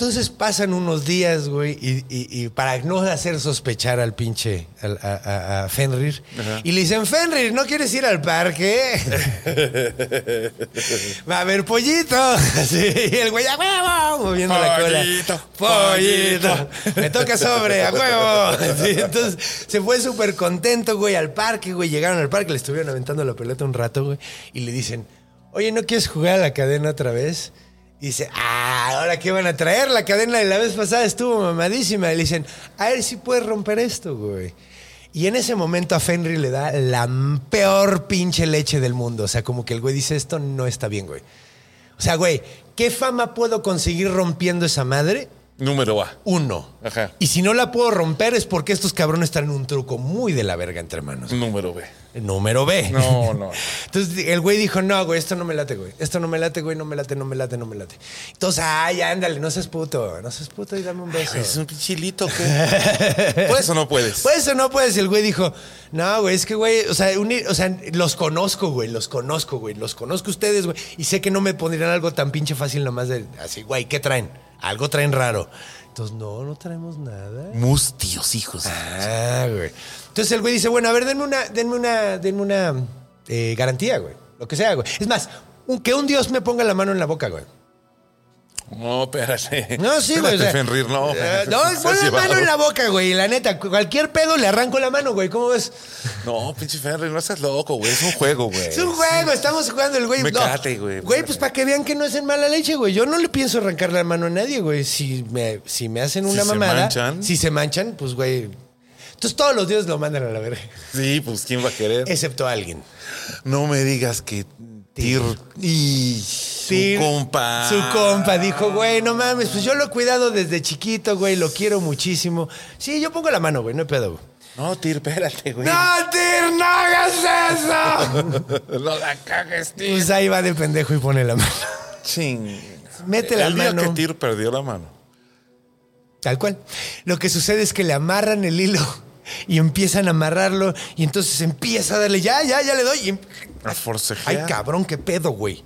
Entonces pasan unos días, güey, y, y- y para no hacer sospechar al pinche, al- a, a- a Fenrir, y le dicen, Fenrir, ¿no quieres ir al parque? Va a haber pollito. Sí, y el güey, a huevo, moviendo la cola. Pollito, Pollito. Me toca sobre, a huevo. Sí, entonces se fue súper contento, güey, al parque, güey. Llegaron al parque, le estuvieron aventando la pelota un rato, güey, y le dicen, oye, ¿no quieres jugar a la cadena otra vez? Y dice, ah, ¿ahora qué van a traer? La cadena de la vez pasada estuvo mamadísima. Y le dicen, a ver si puedes romper esto, güey. Y en ese momento a Fenrir le da la peor pinche leche del mundo. O sea, como que el güey dice, esto no está bien, güey. O sea, güey, ¿qué fama puedo conseguir rompiendo esa madre? Número A. Uno. Ajá. Y si no la puedo romper es porque estos cabrones traen un truco muy de la verga entre manos. Número B. Número B. No, no. Entonces el güey dijo, no, güey, esto no me late, güey. Esto no me late, güey, no me late, no me late, no me late. Entonces, ay, ándale, no seas puto, no seas puto y dame un beso. Es un pichilito, ¿qué? ¿Puedes o no puedes? Puedes o no puedes. Y el güey dijo, no, güey, es que, güey, o sea, uni- o sea, los conozco, güey, los conozco, güey, los conozco ustedes, güey. Y sé que no me pondrían algo tan pinche fácil nomás de, así, güey, ¿qué traen? Algo traen raro. Entonces, no, no traemos nada. Mustios, hijos. Ah, güey. Entonces el güey dice, bueno, a ver, denme una, denme una, denme una eh, garantía, güey. Lo que sea, güey. Es más, un- que un dios me ponga la mano en la boca, güey. No, espérate. No, sí, güey. o sea, Fenrir, no. eh, no, pon la mano en la boca, güey. La neta, cualquier pedo le arranco la mano, güey. ¿Cómo ves? No, pinche Fenrir, no estás loco, güey. Es un juego, güey. Es un juego, estamos jugando el güey. Me no. cate, güey. Güey, pues para que vean que no es en mala leche, güey. Yo no le pienso arrancar la mano a nadie, güey. Si me, si me hacen Si una se mamada. manchan. Si se manchan, pues, güey. Entonces todos los dioses lo mandan a la verga. Sí, pues ¿quién va a querer? Excepto alguien. No me digas que Tir y su Sí, compa. Su compa dijo, güey, no mames, pues yo lo he cuidado desde chiquito, güey, lo quiero muchísimo. Sí, yo pongo la mano, güey, no hay pedo. güey. No, Tir, espérate, güey. ¡No, Tir, no hagas eso! No la cagues, Tir. pues ahí va de pendejo y pone la mano. Ching. Mete la El día mano. que Tir perdió la mano. Tal cual. Lo que sucede es que le amarran el hilo y empiezan a amarrarlo y entonces empieza a darle, ya, ya, ya le doy. y A forcejear. Ay, cabrón, qué pedo, güey.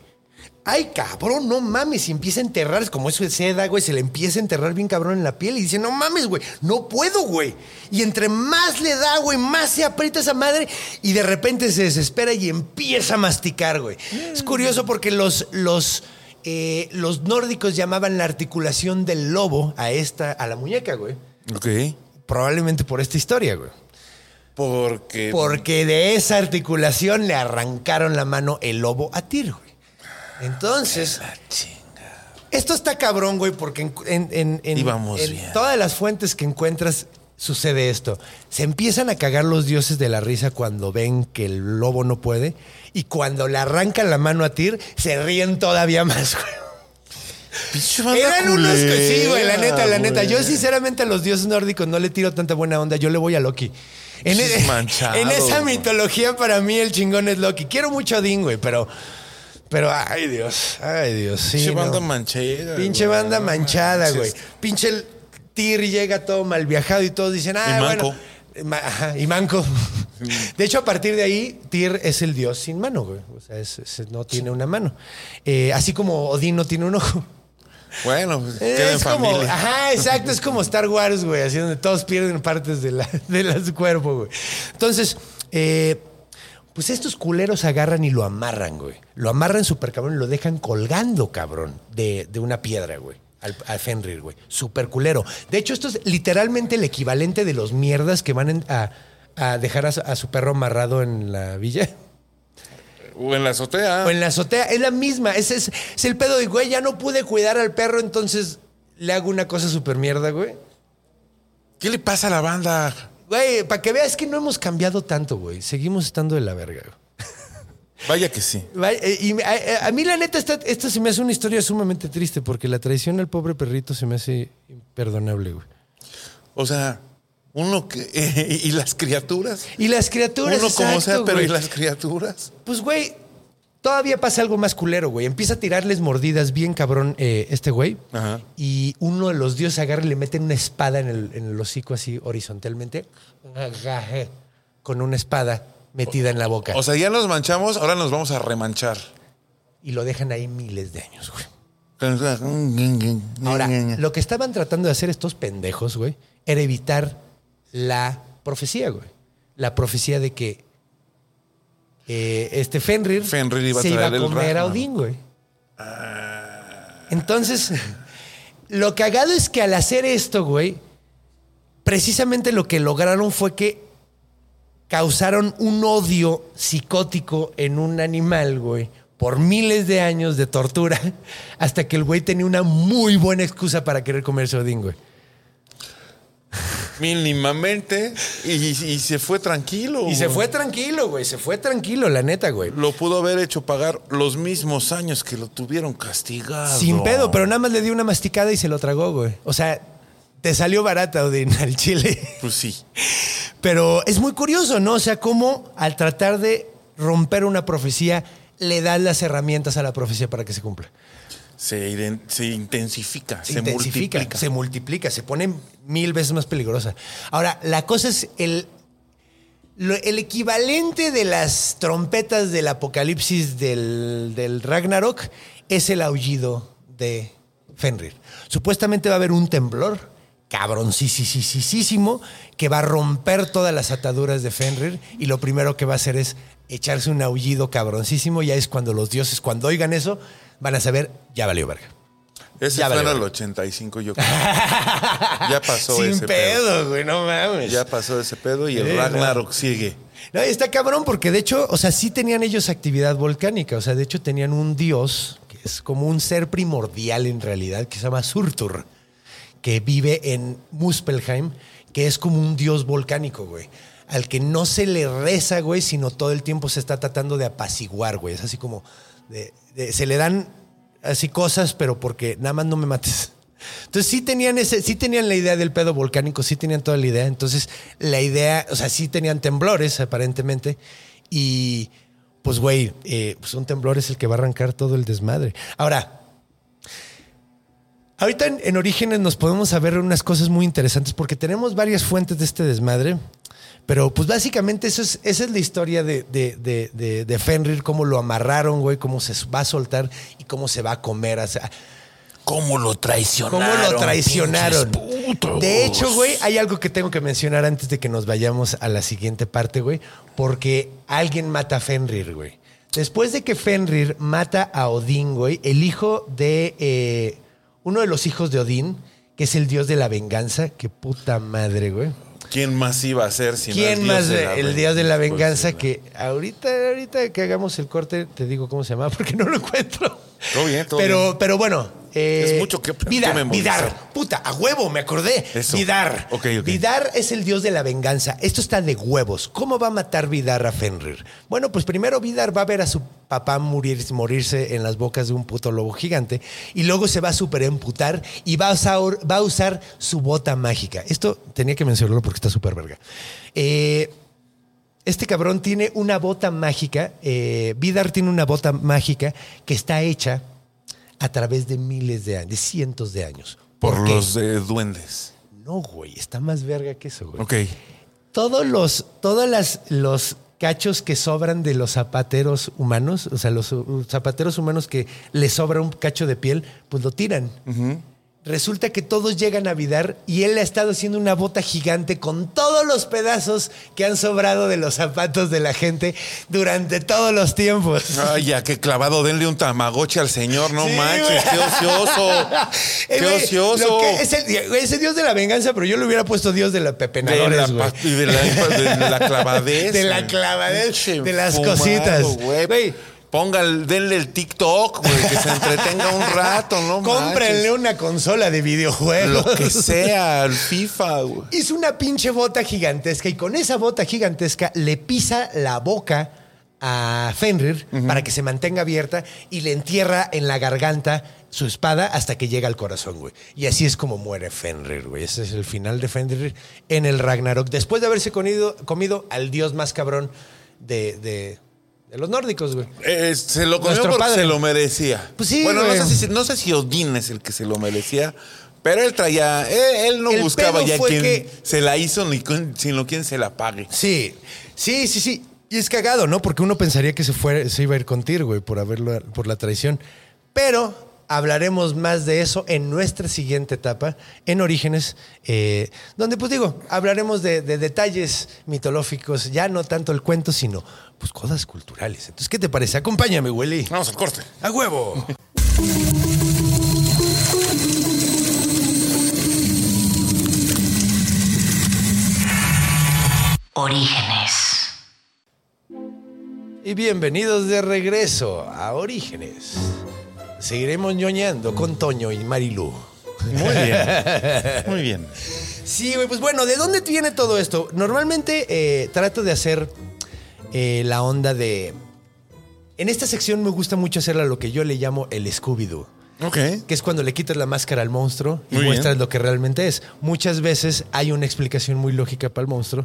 Ay, cabrón, no mames. Y empieza a enterrar, es como eso de seda, güey. Se le empieza a enterrar bien cabrón en la piel y dice, no mames, güey, no puedo, güey. Y entre más le da, güey, más se aprieta esa madre y de repente se desespera y empieza a masticar, güey. Es curioso porque los, los, eh, los nórdicos llamaban la articulación del lobo a esta, a la muñeca, güey. Ok. Probablemente por esta historia, güey. Porque. Porque de esa articulación le arrancaron la mano el lobo a Tyr, güey. Entonces, esto está cabrón, güey, porque en, en- en- en- Íbamos en bien. todas las fuentes que encuentras sucede esto. Se empiezan a cagar los dioses de la risa cuando ven que el lobo no puede y cuando le arrancan la mano a Tyr, se ríen todavía más, güey. Pinche Eran unos que sí, güey, la neta, la neta. Yo sinceramente a los dioses nórdicos no le tiro tanta buena onda, yo le voy a Loki. En, e- Pinches manchados, en esa güey. mitología para mí el chingón es Loki. Quiero mucho a Odín, güey, pero pero ay Dios, ay Dios, sí. Pinche no. banda manchera. Pinche güey. banda No manchada, güey. Pinche el Tyr llega todo mal viajado y todos dicen, ah, Y manco. bueno. Ma- ajá, y manco. De hecho, a partir de ahí, Tyr es el dios sin mano, güey. O sea, es- es- no tiene una mano. Eh, así como Odín no tiene un ojo. Bueno, pues, Es como, familia. ajá, exacto, es como Star Wars, güey, así donde todos pierden partes de, la, de la- su cuerpo, güey. Entonces, eh, pues estos culeros agarran y lo amarran, güey. Lo amarran súper cabrón y lo dejan colgando, cabrón, de, de una piedra, güey. Al, al Fenrir, güey. Súper culero. De hecho, esto es literalmente el equivalente de los mierdas que van en- a, a dejar a su perro amarrado en la villa. O en la azotea. O en la azotea, es la misma. Ese es, es el pedo de, güey, ya no pude cuidar al perro, entonces le hago una cosa súper mierda, güey. ¿Qué le pasa a la banda? Güey, para que veas que no hemos cambiado tanto, güey. Seguimos estando de la verga. güey. Vaya que sí. Eh, Y a, a- a mí la neta, esta, esta se me hace una historia sumamente triste porque la traición al pobre perrito se me hace imperdonable, güey. O sea, uno que. y las criaturas. Y las criaturas, Uno como sea, exacto, pero güey. ¿y las criaturas? Pues, güey, todavía pasa algo más culero, güey. Empieza a tirarles mordidas bien cabrón eh, este güey. Ajá. Y uno de los dioses agarra y le mete una espada en el, en el hocico así horizontalmente. Con una espada metida en la boca. O sea, ya nos manchamos, ahora nos vamos a remanchar. y lo dejan ahí miles de años, güey. Ahora, lo que estaban tratando de hacer estos pendejos, güey, era evitar la profecía, güey. La profecía de que eh, este Fenrir, Fenrir iba a se iba a comer a. Odín, güey. Entonces, lo cagado es que al hacer esto, güey, precisamente lo que lograron fue que causaron un odio psicótico en un animal, güey, por miles de años de tortura, hasta que el güey tenía una muy buena excusa para querer comerse a Odín, güey. Mínimamente. Y, y se fue tranquilo. Y se fue tranquilo, güey, se fue tranquilo, la neta, güey. Lo pudo haber hecho pagar los mismos años que lo tuvieron castigado. Sin pedo, pero nada más le dio una masticada y se lo tragó, güey. O sea, te salió barata, Odín, al chile. Pues sí. Pero es muy curioso, ¿no? O sea, cómo al tratar de romper una profecía, le das las herramientas a la profecía para que se cumpla. Se, intensifica, se, se, intensifica, multiplica. se multiplica, se pone mil veces más peligrosa. Ahora, la cosa es el, lo- el equivalente de las trompetas del apocalipsis del, del Ragnarok es el aullido de Fenrir. Supuestamente va a haber un temblor cabroncísimo que va a romper todas las ataduras de Fenrir y lo primero que va a hacer es echarse un aullido cabroncísimo. Ya es cuando los dioses, cuando oigan eso, van a saber, ya valió verga. Ese Ya fue en el 85, yo creo. ya pasó Sin ese pedo. pedo, güey, no mames. Ya pasó ese pedo y el Ragnarok sigue. No, está cabrón porque de hecho, o sea, sí tenían ellos actividad volcánica. O sea, de hecho tenían un dios que es como un ser primordial en realidad, que se llama Surtur, que vive en Muspelheim, que es como un dios volcánico, güey. Al que no se le reza, güey, sino todo el tiempo se está tratando de apaciguar, güey. Es así como, se le dan así cosas, pero porque nada más no me mates. Entonces sí tenían ese, sí tenían la idea del pedo volcánico, sí tenían toda la idea. Entonces la idea, o sea, sí tenían temblores aparentemente y pues güey, eh, pues un temblor es el que va a arrancar todo el desmadre. Ahora, ahorita en Orígenes nos podemos saber unas cosas muy interesantes porque tenemos varias fuentes de este desmadre. Pero pues básicamente eso es, esa es la historia de, de, de, de- de Fenrir, cómo lo amarraron, güey, cómo se va a soltar y cómo se va a comer. O sea, ¿Cómo lo traicionaron? ¿Cómo lo traicionaron? putos? De hecho, güey, hay algo que tengo que mencionar antes de que nos vayamos a la siguiente parte, güey, porque alguien mata a Fenrir, güey. Después de que Fenrir mata a Odín, güey, el hijo de eh, uno de los hijos de Odín, que es el dios de la venganza, que puta madre, güey. ¿Quién más iba a ser si ¿Quién más? de la el dios de la venganza, que ahorita, ahorita que hagamos el corte, te digo cómo se llama, porque no lo encuentro. Todo bien, todo pero, bien. pero bueno. Eh, Es mucho que- Vidar. Vidar. Puta, a huevo, me acordé. Eso. Vidar. Ok, ok. Vidar es el dios de la venganza. Esto está de huevos. ¿Cómo va a matar Vidar a Fenrir? Bueno, pues primero Vidar va a ver a su papá morir, morirse en las bocas de un puto lobo gigante y luego se va a superemputar y va a usar, va a usar su bota mágica. Esto tenía que mencionarlo porque está súper verga. Eh, este cabrón tiene una bota mágica. eh, Vidar tiene una bota mágica que está hecha a través de miles de años, de cientos de años. Por los eh, duendes. No, güey, está más verga que eso, güey. Ok. Todos los, todas las, los cachos que sobran de los zapateros humanos, o sea, los uh, zapateros humanos que les sobra un cacho de piel, pues lo tiran. Resulta que todos llegan a Vidar y él ha estado haciendo una bota gigante con todos los pedazos que han sobrado de los zapatos de la gente durante todos los tiempos. Ay, ya, qué clavado. Denle un tamagotchi al señor. No Sí, manches, qué ocioso. Eh, qué ocioso. es, el, güey, es el dios de la venganza, pero yo le hubiera puesto dios de la de pepenadores, la, güey. pa- de la, de la clavadez. De la clavadez, de las cositas. güey. Güey. Ponga, el- denle el TikTok, güey, que se entretenga un rato, ¿no? Cómprenle manches. una consola de videojuegos. Lo que sea, el FIFA, güey. Hizo una pinche bota gigantesca y con esa bota gigantesca le pisa la boca a Fenrir para que se mantenga abierta y le entierra en la garganta su espada hasta que llega al corazón, güey. Y así es como muere Fenrir, güey. Ese es el final de Fenrir en el Ragnarok. Después de haberse comido, comido al dios más cabrón de, de- de los nórdicos, güey. Eh, se lo comió Nuestro porque padre. se lo merecía. Pues sí, Bueno, no güey. sé, si, no sé si Odín es el que se lo merecía, pero él traía. Él, él no El buscaba pedo ya fue quien que- se la hizo ni con- sino quien se la pague. Sí, sí, sí, sí. Y es cagado, ¿no? Porque uno pensaría que se, fuera, se iba a ir con Tyr, güey, por, haberlo, por la traición. Pero hablaremos más de eso en nuestra siguiente etapa, en Orígenes, eh, donde, pues digo, hablaremos de, de detalles mitológicos, ya no tanto el cuento, sino pues cosas culturales. Entonces, ¿qué te parece? Acompáñame, Willy. Vamos al corte. ¡A huevo! Orígenes. Y bienvenidos de regreso a Orígenes. Seguiremos ñoñando con Toño y Marilú. Muy bien. Muy bien. Sí, pues bueno, ¿de dónde viene todo esto? Normalmente eh, trato de hacer eh, la onda de... En esta sección me gusta mucho hacerla lo que yo le llamo el Scooby-Doo. Ok. Que es cuando le quitas la máscara al monstruo y Muy muestras bien. lo que realmente es. Muchas veces hay una explicación muy lógica para el monstruo.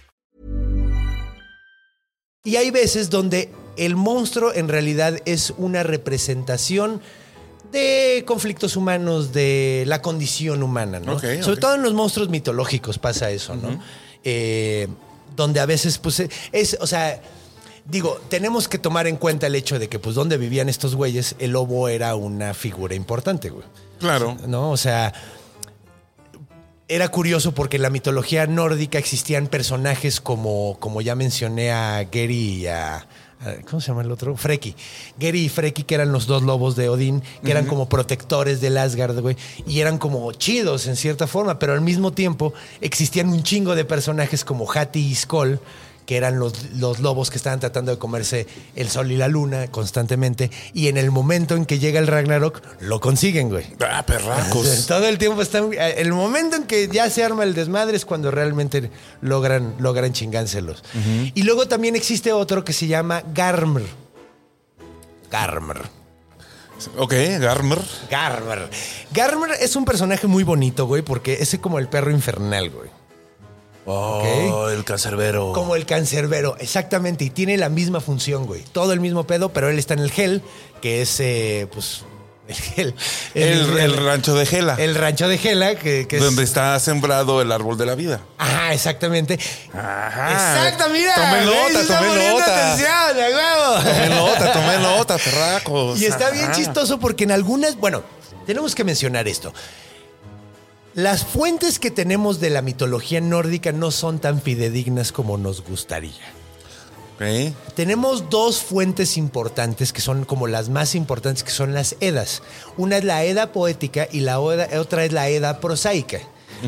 Y hay veces donde el monstruo en realidad es una representación de conflictos humanos, de la condición humana, ¿no? Sobre todo en los monstruos mitológicos pasa eso, ¿no? Eh, donde a veces, pues, es, o sea, digo, tenemos que tomar en cuenta el hecho de que, pues, donde vivían estos güeyes, el lobo era una figura importante, güey. Claro. ¿no? O sea, era curioso porque en la mitología nórdica existían personajes como, como ya mencioné a Geri y a, ¿Cómo se llama el otro? Freki. Geri y Freki, que eran los dos lobos de Odín, que eran como protectores del Asgard, güey. Y eran como chidos en cierta forma, pero al mismo tiempo existían un chingo de personajes como Hati y Skoll, que eran los, los lobos que estaban tratando de comerse el sol y la luna constantemente. Y en el momento en que llega el Ragnarok, lo consiguen, güey. Ah, perracos. Todo el tiempo están. El momento en que ya se arma el desmadre es cuando realmente logran, logran chingánselos. Y luego también existe otro que se llama Garmr. Garmr. Ok, Garmer. Garmr. Garmr es un personaje muy bonito, güey, porque es como el perro infernal, güey. Oh, el cancerbero. Como el cancerbero, exactamente. Y tiene la misma función, güey. Todo el mismo pedo, pero él está en el Hell, que es, eh, pues, el Hell. El, el rancho de Gela. el rancho de Hela, que, que es... donde está sembrado el árbol de la vida. Ajá, exactamente. Ajá. Exacto, mira. Tomé güey, nota, poniendo nota. Tomé nota, tomé nota, perracos. Y está bien chistoso porque en algunas, bueno, tenemos que mencionar esto. Las fuentes que tenemos de la mitología nórdica no son tan fidedignas como nos gustaría. Tenemos dos fuentes importantes que son como las más importantes, que son las Edas. Una es la Eda poética y la otra es la Eda prosaica.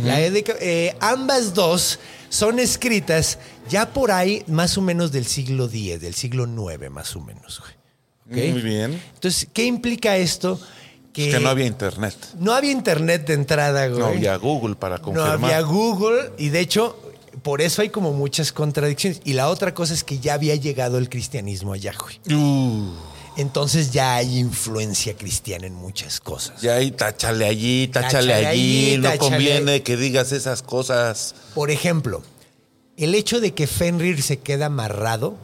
La eh, ambas dos son escritas ya por ahí más o menos del siglo X, del siglo IX más o menos. Muy bien. Entonces, ¿qué implica esto? Que, Es que no había internet. no había internet de entrada, güey. No había Google para No confirmar. había Google y de hecho por eso hay como muchas contradicciones. Y la otra cosa es que ya había llegado el cristianismo allá, güey. Uh, Entonces ya hay influencia cristiana en muchas cosas. ya ahí, táchale allí, táchale, Táchale allí. allí, no táchale conviene que digas esas cosas. Por ejemplo, el hecho de que Fenrir se queda amarrado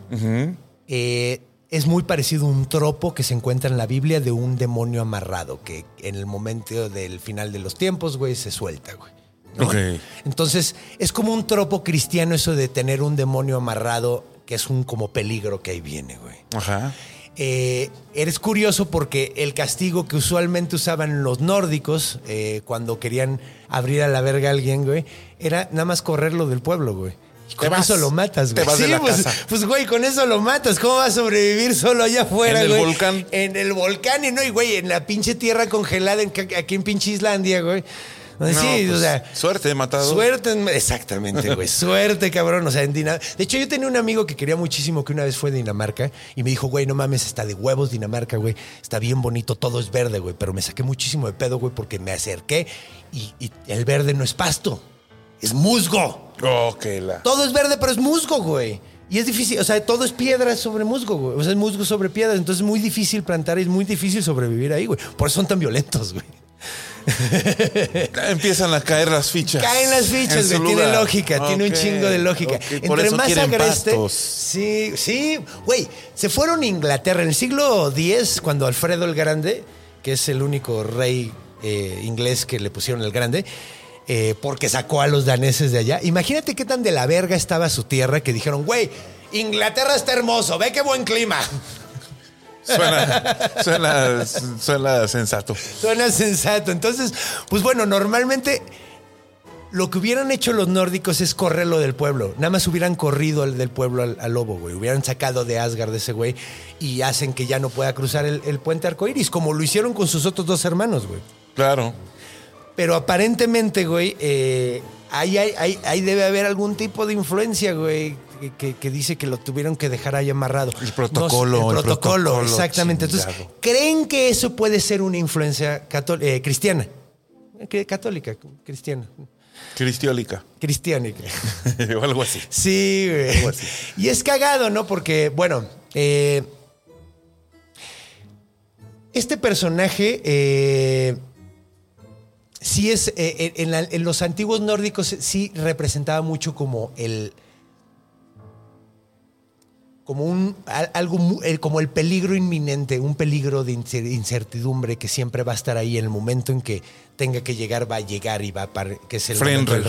eh, es muy parecido a un tropo que se encuentra en la Biblia de un demonio amarrado que en el momento del final de los tiempos, güey, se suelta, güey. Entonces, es como un tropo cristiano eso de tener un demonio amarrado que es un como peligro que ahí viene, güey. Ajá. Eh, eres curioso porque el castigo que usualmente usaban los nórdicos eh, cuando querían abrir a la verga a alguien, güey, era nada más correrlo del pueblo, güey. Y con vas. eso lo matas, güey. Te vas de Sí, la pues, casa. pues, güey, con eso lo matas. ¿Cómo va a sobrevivir solo allá afuera, En el güey? volcán. En el volcán y no, y güey, en la pinche tierra congelada en, aquí en pinche Islandia, güey. No, sí, o pues, sea. suerte, matador. Suerte, en- exactamente, güey. Suerte, cabrón. O sea, en Dinamarca. De hecho, yo tenía un amigo que quería muchísimo que una vez fue a Dinamarca y me dijo, güey, no mames, está de huevos Dinamarca, güey. Está bien bonito, todo es verde, güey. Pero me saqué muchísimo de pedo, güey, porque me acerqué y, y el verde no es pasto, es musgo. Oh, que la. Todo es verde, pero es musgo, güey. Y es difícil, o sea, todo es piedra sobre musgo, güey. O sea, es musgo sobre piedra. Entonces es muy difícil plantar y es muy difícil sobrevivir ahí, güey. Por eso son tan violentos, güey. Empiezan a caer las fichas. Caen las fichas, güey. Tiene lugar. lógica, tiene un chingo de lógica. por Entre eso más agreste. pastos. Sí, sí. Güey, se fueron a Inglaterra en el siglo X, cuando Alfredo el Grande, que es el único rey eh, inglés que le pusieron el Grande, eh, porque sacó a los daneses de allá. Imagínate qué tan de la verga estaba su tierra que dijeron, güey, Inglaterra está hermoso, ve qué buen clima. Suena, suena, suena sensato. Suena sensato. Entonces, pues bueno, normalmente lo que hubieran hecho los nórdicos es correrlo del pueblo. Nada más hubieran corrido al del pueblo al, al lobo, güey. Hubieran sacado de Asgard ese güey y hacen que ya no pueda cruzar el, el puente arcoíris, como lo hicieron con sus otros dos hermanos, güey. Claro. Pero aparentemente, güey, eh, ahí, hay- ahí- ahí debe haber algún tipo de influencia, güey, que, dice que lo tuvieron que dejar ahí amarrado. El protocolo, No el el protocolo, protocolo, exactamente. Entonces. ¿creen que eso puede ser una influencia eh, cristiana? Católica, cristiana. Cristiólica. Cristiánica. o algo así. Sí, güey. así. Y es cagado, ¿no? Porque, bueno, eh, este personaje eh, sí es, eh, en, la- en los antiguos nórdicos sí representaba mucho como el... Como un al- algo el- como el peligro inminente, un peligro de incer- incertidumbre que siempre va a estar ahí en el momento en que tenga que llegar, va a llegar y va a par- que es el Fenrir.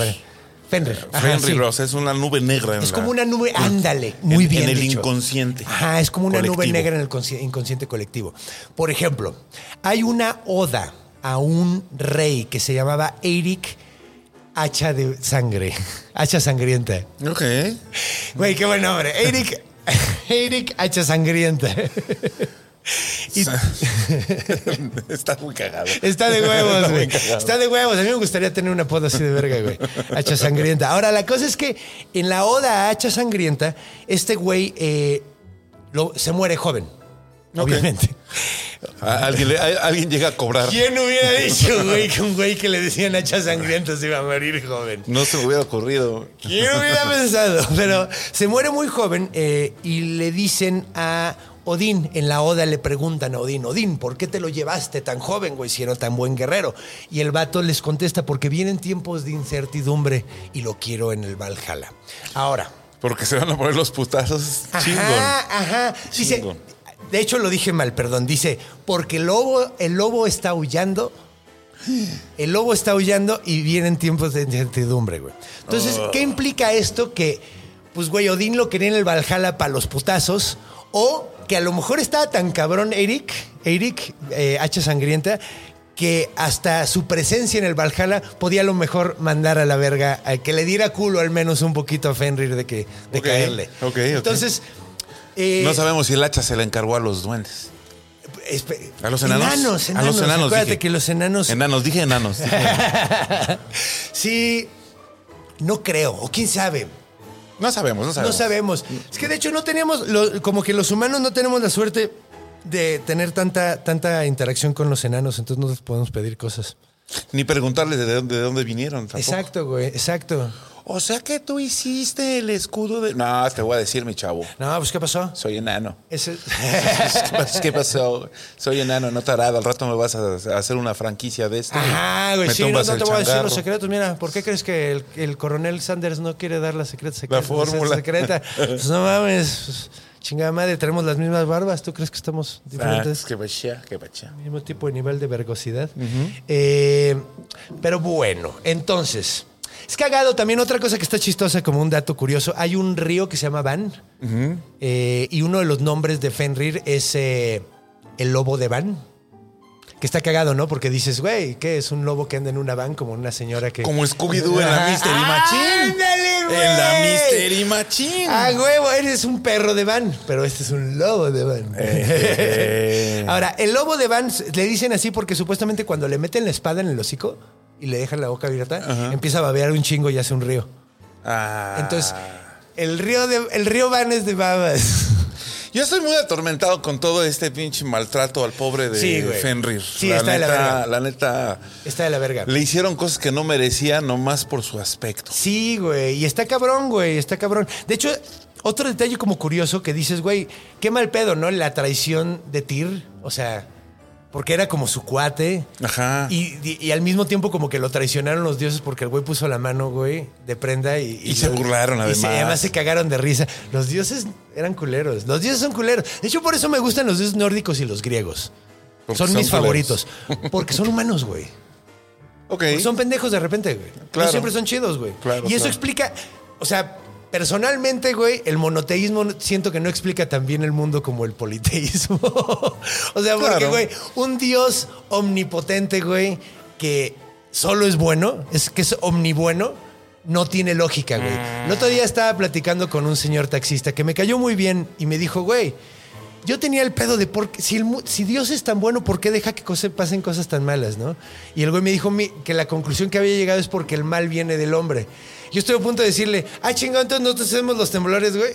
Fenrir. ajá, Fenrir sí. Ross es una nube negra. en Es la- como una nube, ándale, muy en- bien. En el dicho. inconsciente. Ajá, es como una nube negra en el consci- inconsciente colectivo. Por ejemplo, hay una oda a un rey que se llamaba Eirik Hacha de Sangre, Hacha Sangrienta. Ok. Güey, qué buen nombre. Eirik, Eirik Hacha Sangrienta. Y- Está muy cagado. Está de huevos, Está güey. cagado. Está de huevos. A mí me gustaría tener una poda así de verga, güey. Hacha sangrienta. Ahora, la cosa es que en la oda a Hacha sangrienta, este güey eh, lo- se muere joven. Obviamente. A- Alguien, le- a- alguien llega a cobrar. ¿Quién hubiera dicho, güey, que un güey que le decían hacha sangrienta se iba a morir joven? No se me hubiera ocurrido. ¿Quién hubiera pensado? Pero se muere muy joven eh, y le dicen a Odín, en la oda le preguntan a Odín, Odín, ¿por qué te lo llevaste tan joven, güey, si era tan buen guerrero? Y el vato les contesta, porque vienen tiempos de incertidumbre y lo quiero en el Valhalla. Ahora, Porque se van a poner los putazos. Chingón. Ajá, ajá. Dice, Chingón. De hecho lo dije mal, perdón. Dice, porque el lobo, el lobo está aullando. El lobo está aullando y vienen tiempos de incertidumbre, güey. Entonces, Oh. ¿qué implica esto? Que, pues, güey, Odín lo quería en el Valhalla para los putazos. O que a lo mejor estaba tan cabrón Eric, Eric, eh, H sangrienta, que hasta su presencia en el Valhalla podía a lo mejor mandar a la verga, a que le diera culo al menos un poquito a Fenrir de, que, de caerle. ok, ok. Entonces, eh, No sabemos si el hacha se la encargó a los duendes. ¿A los enanos? Enanos, A los enanos. enanos, Acuérdate dije. que los enanos. Enanos, dije enanos. dije enanos. sí, no creo, o quién sabe. No sabemos, no sabemos. No sabemos. Es que de hecho no teníamos, lo- como que los humanos no tenemos la suerte de tener tanta, tanta interacción con los enanos, entonces no les podemos pedir cosas. Ni preguntarles de dónde, de dónde vinieron. Tampoco. Exacto, güey, exacto. O sea que tú hiciste el escudo de. No, te voy a decir, mi chavo. No, pues ¿qué pasó? Soy enano. Ese- ¿Qué pasó? Soy enano, no tarado. Al rato me vas a hacer una franquicia de esto. Ajá, güey, sí, no, te voy a decir los secretos. Mira, ¿por qué crees que el, el coronel Sanders no quiere dar la secreta secreta? fórmula. secreta? Pues no mames, pues, chingada madre, tenemos las mismas barbas. ¿Tú crees que estamos Ah, diferentes? qué bachá, qué bachá. Mismo tipo de nivel de vergosidad. Eh, pero bueno, entonces. Es cagado también otra cosa que está chistosa como un dato curioso. Hay un río que se llama Van. eh, y uno de los nombres de Fenrir es eh, el lobo de Van. Que está cagado, ¿no? Porque dices, güey, ¿qué es un lobo que anda en una van como una señora que. Como Scooby-Doo en la. Mystery Machine. ¡Ándale, güey! En la Mystery Machine. Ah, huevo, eres un perro de van, pero este es un lobo de van. Eh. Ahora, el lobo de van le dicen así porque supuestamente cuando le meten la espada en el hocico y le dejan la boca abierta, empieza a babear un chingo y hace un río. Ah. Entonces, el río de el río van es de babas. Yo estoy muy atormentado con todo este pinche maltrato al pobre de Sí. Fenrir. Sí, está de la verga. La neta, Está de la verga. le hicieron cosas que no merecía nomás por su aspecto. Sí, güey. Y está cabrón, güey. Está cabrón. De hecho, otro detalle como curioso que dices, güey, qué mal pedo, ¿no? La traición de Tyr. O sea, porque era como su cuate. Ajá. Y, y- y al mismo tiempo como que lo traicionaron los dioses porque el güey puso la mano, güey, de prenda y... Y se burlaron, y se- además. además se cagaron de risa. Los dioses eran culeros. Los dioses son culeros. De hecho, por eso me gustan los dioses nórdicos y los griegos. Porque son son mis culeros. favoritos. Porque son humanos, güey. Ok. Porque son pendejos de repente, güey. Claro. No siempre son chidos, güey. Claro, y eso claro. explica, o sea, personalmente, güey, el monoteísmo siento que no explica tan bien el mundo como el politeísmo. o sea, porque, Claro. güey, un dios omnipotente, güey, que solo es bueno, es que es omnibueno. No tiene lógica, güey. El otro día estaba platicando con un señor taxista que me cayó muy bien y me dijo, güey, yo tenía el pedo de por qué, si, el si Dios es tan bueno, ¿por qué deja que cose- pasen cosas tan malas, no? Y el güey me dijo mi- que la conclusión que había llegado es porque el mal viene del hombre. Yo estoy a punto de decirle, ah, chingón, entonces nosotros hacemos los temblores, güey.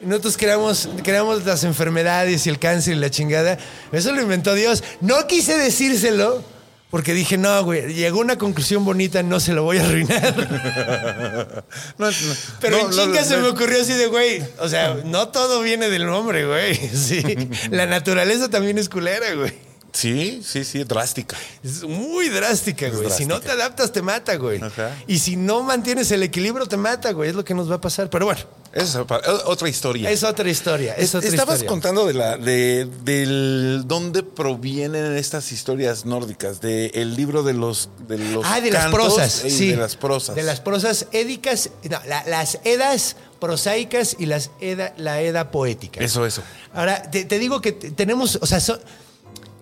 Nosotros creamos, creamos las enfermedades y el cáncer y la chingada. Eso lo inventó Dios. No quise decírselo porque dije, no, güey, llegó una conclusión bonita, no se lo voy a arruinar. No, no, Pero no, en chinga se me ocurrió así de, güey, o sea, no todo viene del hombre, güey. Sí, la naturaleza también es culera, güey. Sí, sí, sí, drástica. Es muy drástica, güey. Si no te adaptas, te mata, güey. Ajá. Y si no mantienes el equilibrio, te mata, güey. Es lo que nos va a pasar. Pero bueno, Esa es otra historia. es otra historia. Es otra Estabas historia. contando de la de del dónde provienen estas historias nórdicas, del libro de los de los Ah, de las prosas, sí. de las prosas. De las prosas édicas, no, la- las edas prosaicas y las eda, la eda poética. Eso, eso. Ahora, te, te digo que te- tenemos, o sea, son-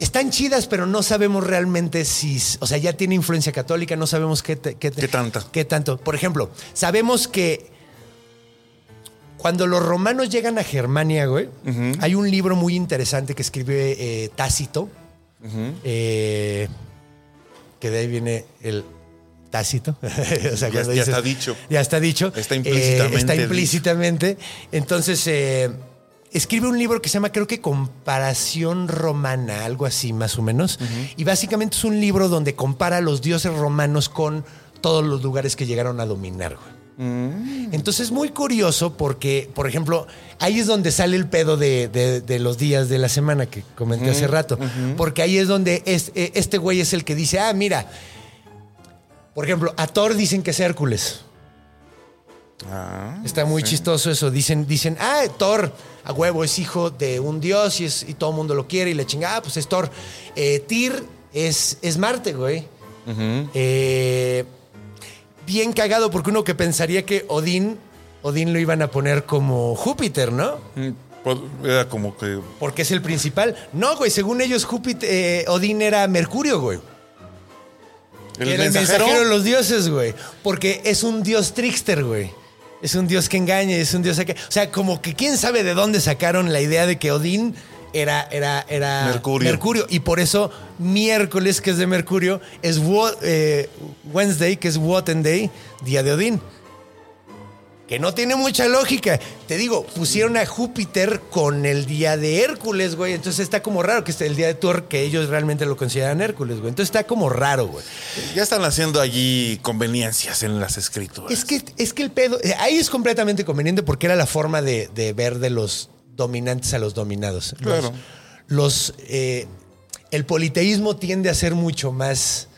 están chidas, pero no sabemos realmente si, o sea, ya tiene influencia católica, no sabemos qué, te- qué, te- ¿Qué tanta? qué tanto. Por ejemplo, sabemos que cuando los romanos llegan a Germania, güey, hay un libro muy interesante que escribe eh, Tácito, eh, que de ahí viene el Tácito. O sea, Ya- está dicho. Ya está dicho. Está Eh, implícitamente está dicho. implícitamente. Entonces, eh, escribe un libro que se llama, creo que Comparación Romana, algo así más o menos. Y básicamente es un libro donde compara a los dioses romanos con todos los lugares que llegaron a dominar, güey. Entonces es muy curioso porque, por ejemplo, ahí es donde sale el pedo de, de- de los días de la semana que comenté hace rato. Porque ahí es donde es- eh, este güey es el que dice, ah, mira, por ejemplo, a Thor dicen que es Hércules. Ah, Está muy chistoso eso. Dicen, dicen, ah, Thor, a huevo, es hijo de un dios y, es, y todo el mundo lo quiere y le chinga, ah, pues es Thor. Eh, Tyr es, es Marte, güey. Eh, bien cagado porque uno que pensaría que Odín, Odín lo iban a poner como Júpiter, ¿no? Mm, pues, Era como que Porque es el principal. No, güey, según ellos, Júpiter, eh, Odín era Mercurio, güey. el era mensajero. el mensajero de los dioses, güey. Porque es un dios trickster, güey. Es un dios que engaña, es un dios que... O sea, como que quién sabe de dónde sacaron la idea de que Odín era, era, era Mercurio. Y por eso miércoles, que es de Mercurio, es eh, Wednesday, que es Wotan Day, día de Odín. Que no tiene mucha lógica. Te digo, pusieron a Júpiter con el día de Hércules, güey. Entonces está como raro que esté el día de Thor, que ellos realmente lo consideran Hércules, güey. Entonces está como raro, güey. Ya están haciendo allí conveniencias en las escrituras. Es que, es que el pedo, eh, ahí es completamente conveniente porque era la forma de, de ver de los dominantes a los dominados. Los- Claro. Los, eh, el politeísmo tiende a ser mucho más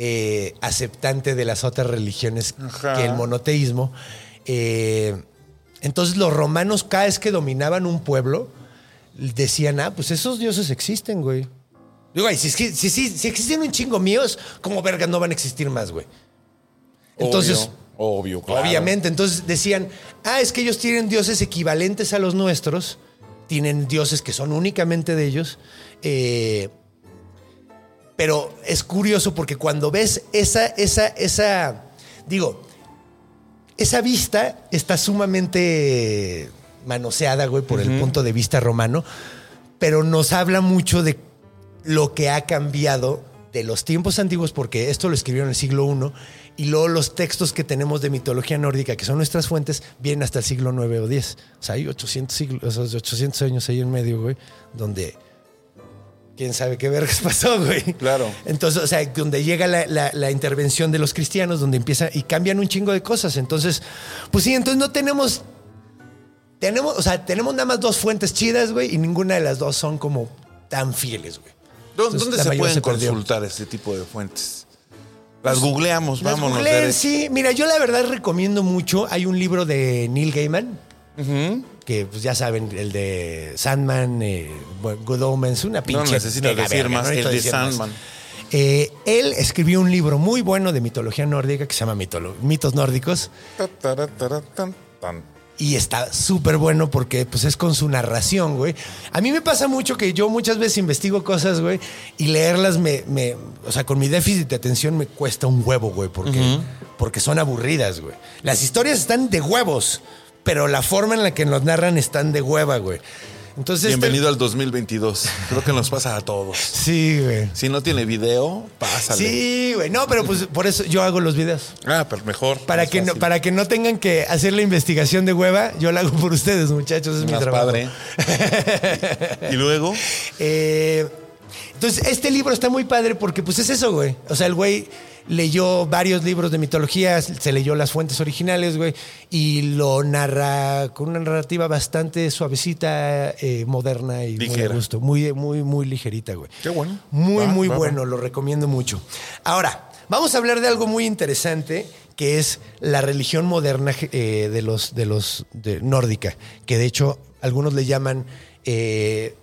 eh, aceptante de las otras religiones Ajá. que el monoteísmo. Eh, entonces los romanos cada vez que dominaban un pueblo decían, ah, pues esos dioses existen, güey. Digo, ay, si, si, si- si existen un chingo míos, ¿cómo verga no van a existir más, güey? Entonces, obvio, obvio, claro. Obviamente, entonces decían, ah, es que ellos tienen dioses equivalentes a los nuestros, tienen dioses que son únicamente de ellos, eh, Pero es curioso porque cuando ves esa, esa, esa, digo, esa vista está sumamente manoseada, güey, por el punto de vista romano, pero nos habla mucho de lo que ha cambiado de los tiempos antiguos, porque esto lo escribieron en el siglo I, y luego los textos que tenemos de mitología nórdica, que son nuestras fuentes, vienen hasta el siglo IX o X. O sea, hay 800, siglos, esos 800 años ahí en medio, güey, donde quién sabe qué vergas pasó, güey. Claro. Entonces, o sea, donde llega la, la- la intervención de los cristianos, donde empieza y cambian un chingo de cosas. Entonces, pues sí, entonces no tenemos. Tenemos, o sea, tenemos nada más dos fuentes chidas, güey, y ninguna de las dos son como tan fieles, güey. ¿Dó- Entonces, ¿Dónde se pueden se consultar este tipo de fuentes? Las googleamos, Las vámonos. googleen, sí. Mira, yo la verdad recomiendo mucho. Hay un libro de Neil Gaiman, que pues ya saben, el de Sandman, eh, Good Omens, una pinche. necesitas mega decir verga, más, no el necesito de. Sandman. Eh, él escribió un libro muy bueno de mitología nórdica que se llama Mitolo- Mitos Nórdicos. Y está súper bueno porque pues es con su narración, güey. A mí me pasa mucho que yo muchas veces investigo cosas, güey, y leerlas me, me- o sea, con mi déficit de atención me cuesta un huevo, güey, porque, porque son aburridas, güey. Las historias están de huevos, pero la forma en la que nos narran están de hueva, güey. Entonces, este- Bienvenido al 202022. Creo que nos pasa a todos. Sí, güey. Si no tiene video, pásale. Sí, güey. No, pero pues por eso yo hago los videos. Ah, pero mejor. Para que, no, para que no tengan que hacer la investigación de hueva, yo la hago por ustedes, muchachos. Es mi trabajo. padre. y luego, Eh, entonces, este libro está muy padre porque, pues, es eso, güey. O sea, el güey leyó varios libros de mitología, se leyó las fuentes originales, güey, y lo narra con una narrativa bastante suavecita, eh, moderna y muy Ligera. a gusto. Muy, muy, muy ligerita, güey. Qué bueno. Muy, Va, muy va, va. bueno, lo recomiendo mucho. Ahora, vamos a hablar de algo muy interesante que es la religión moderna eh, de los, de los de nórdica, que de hecho algunos le llaman eh,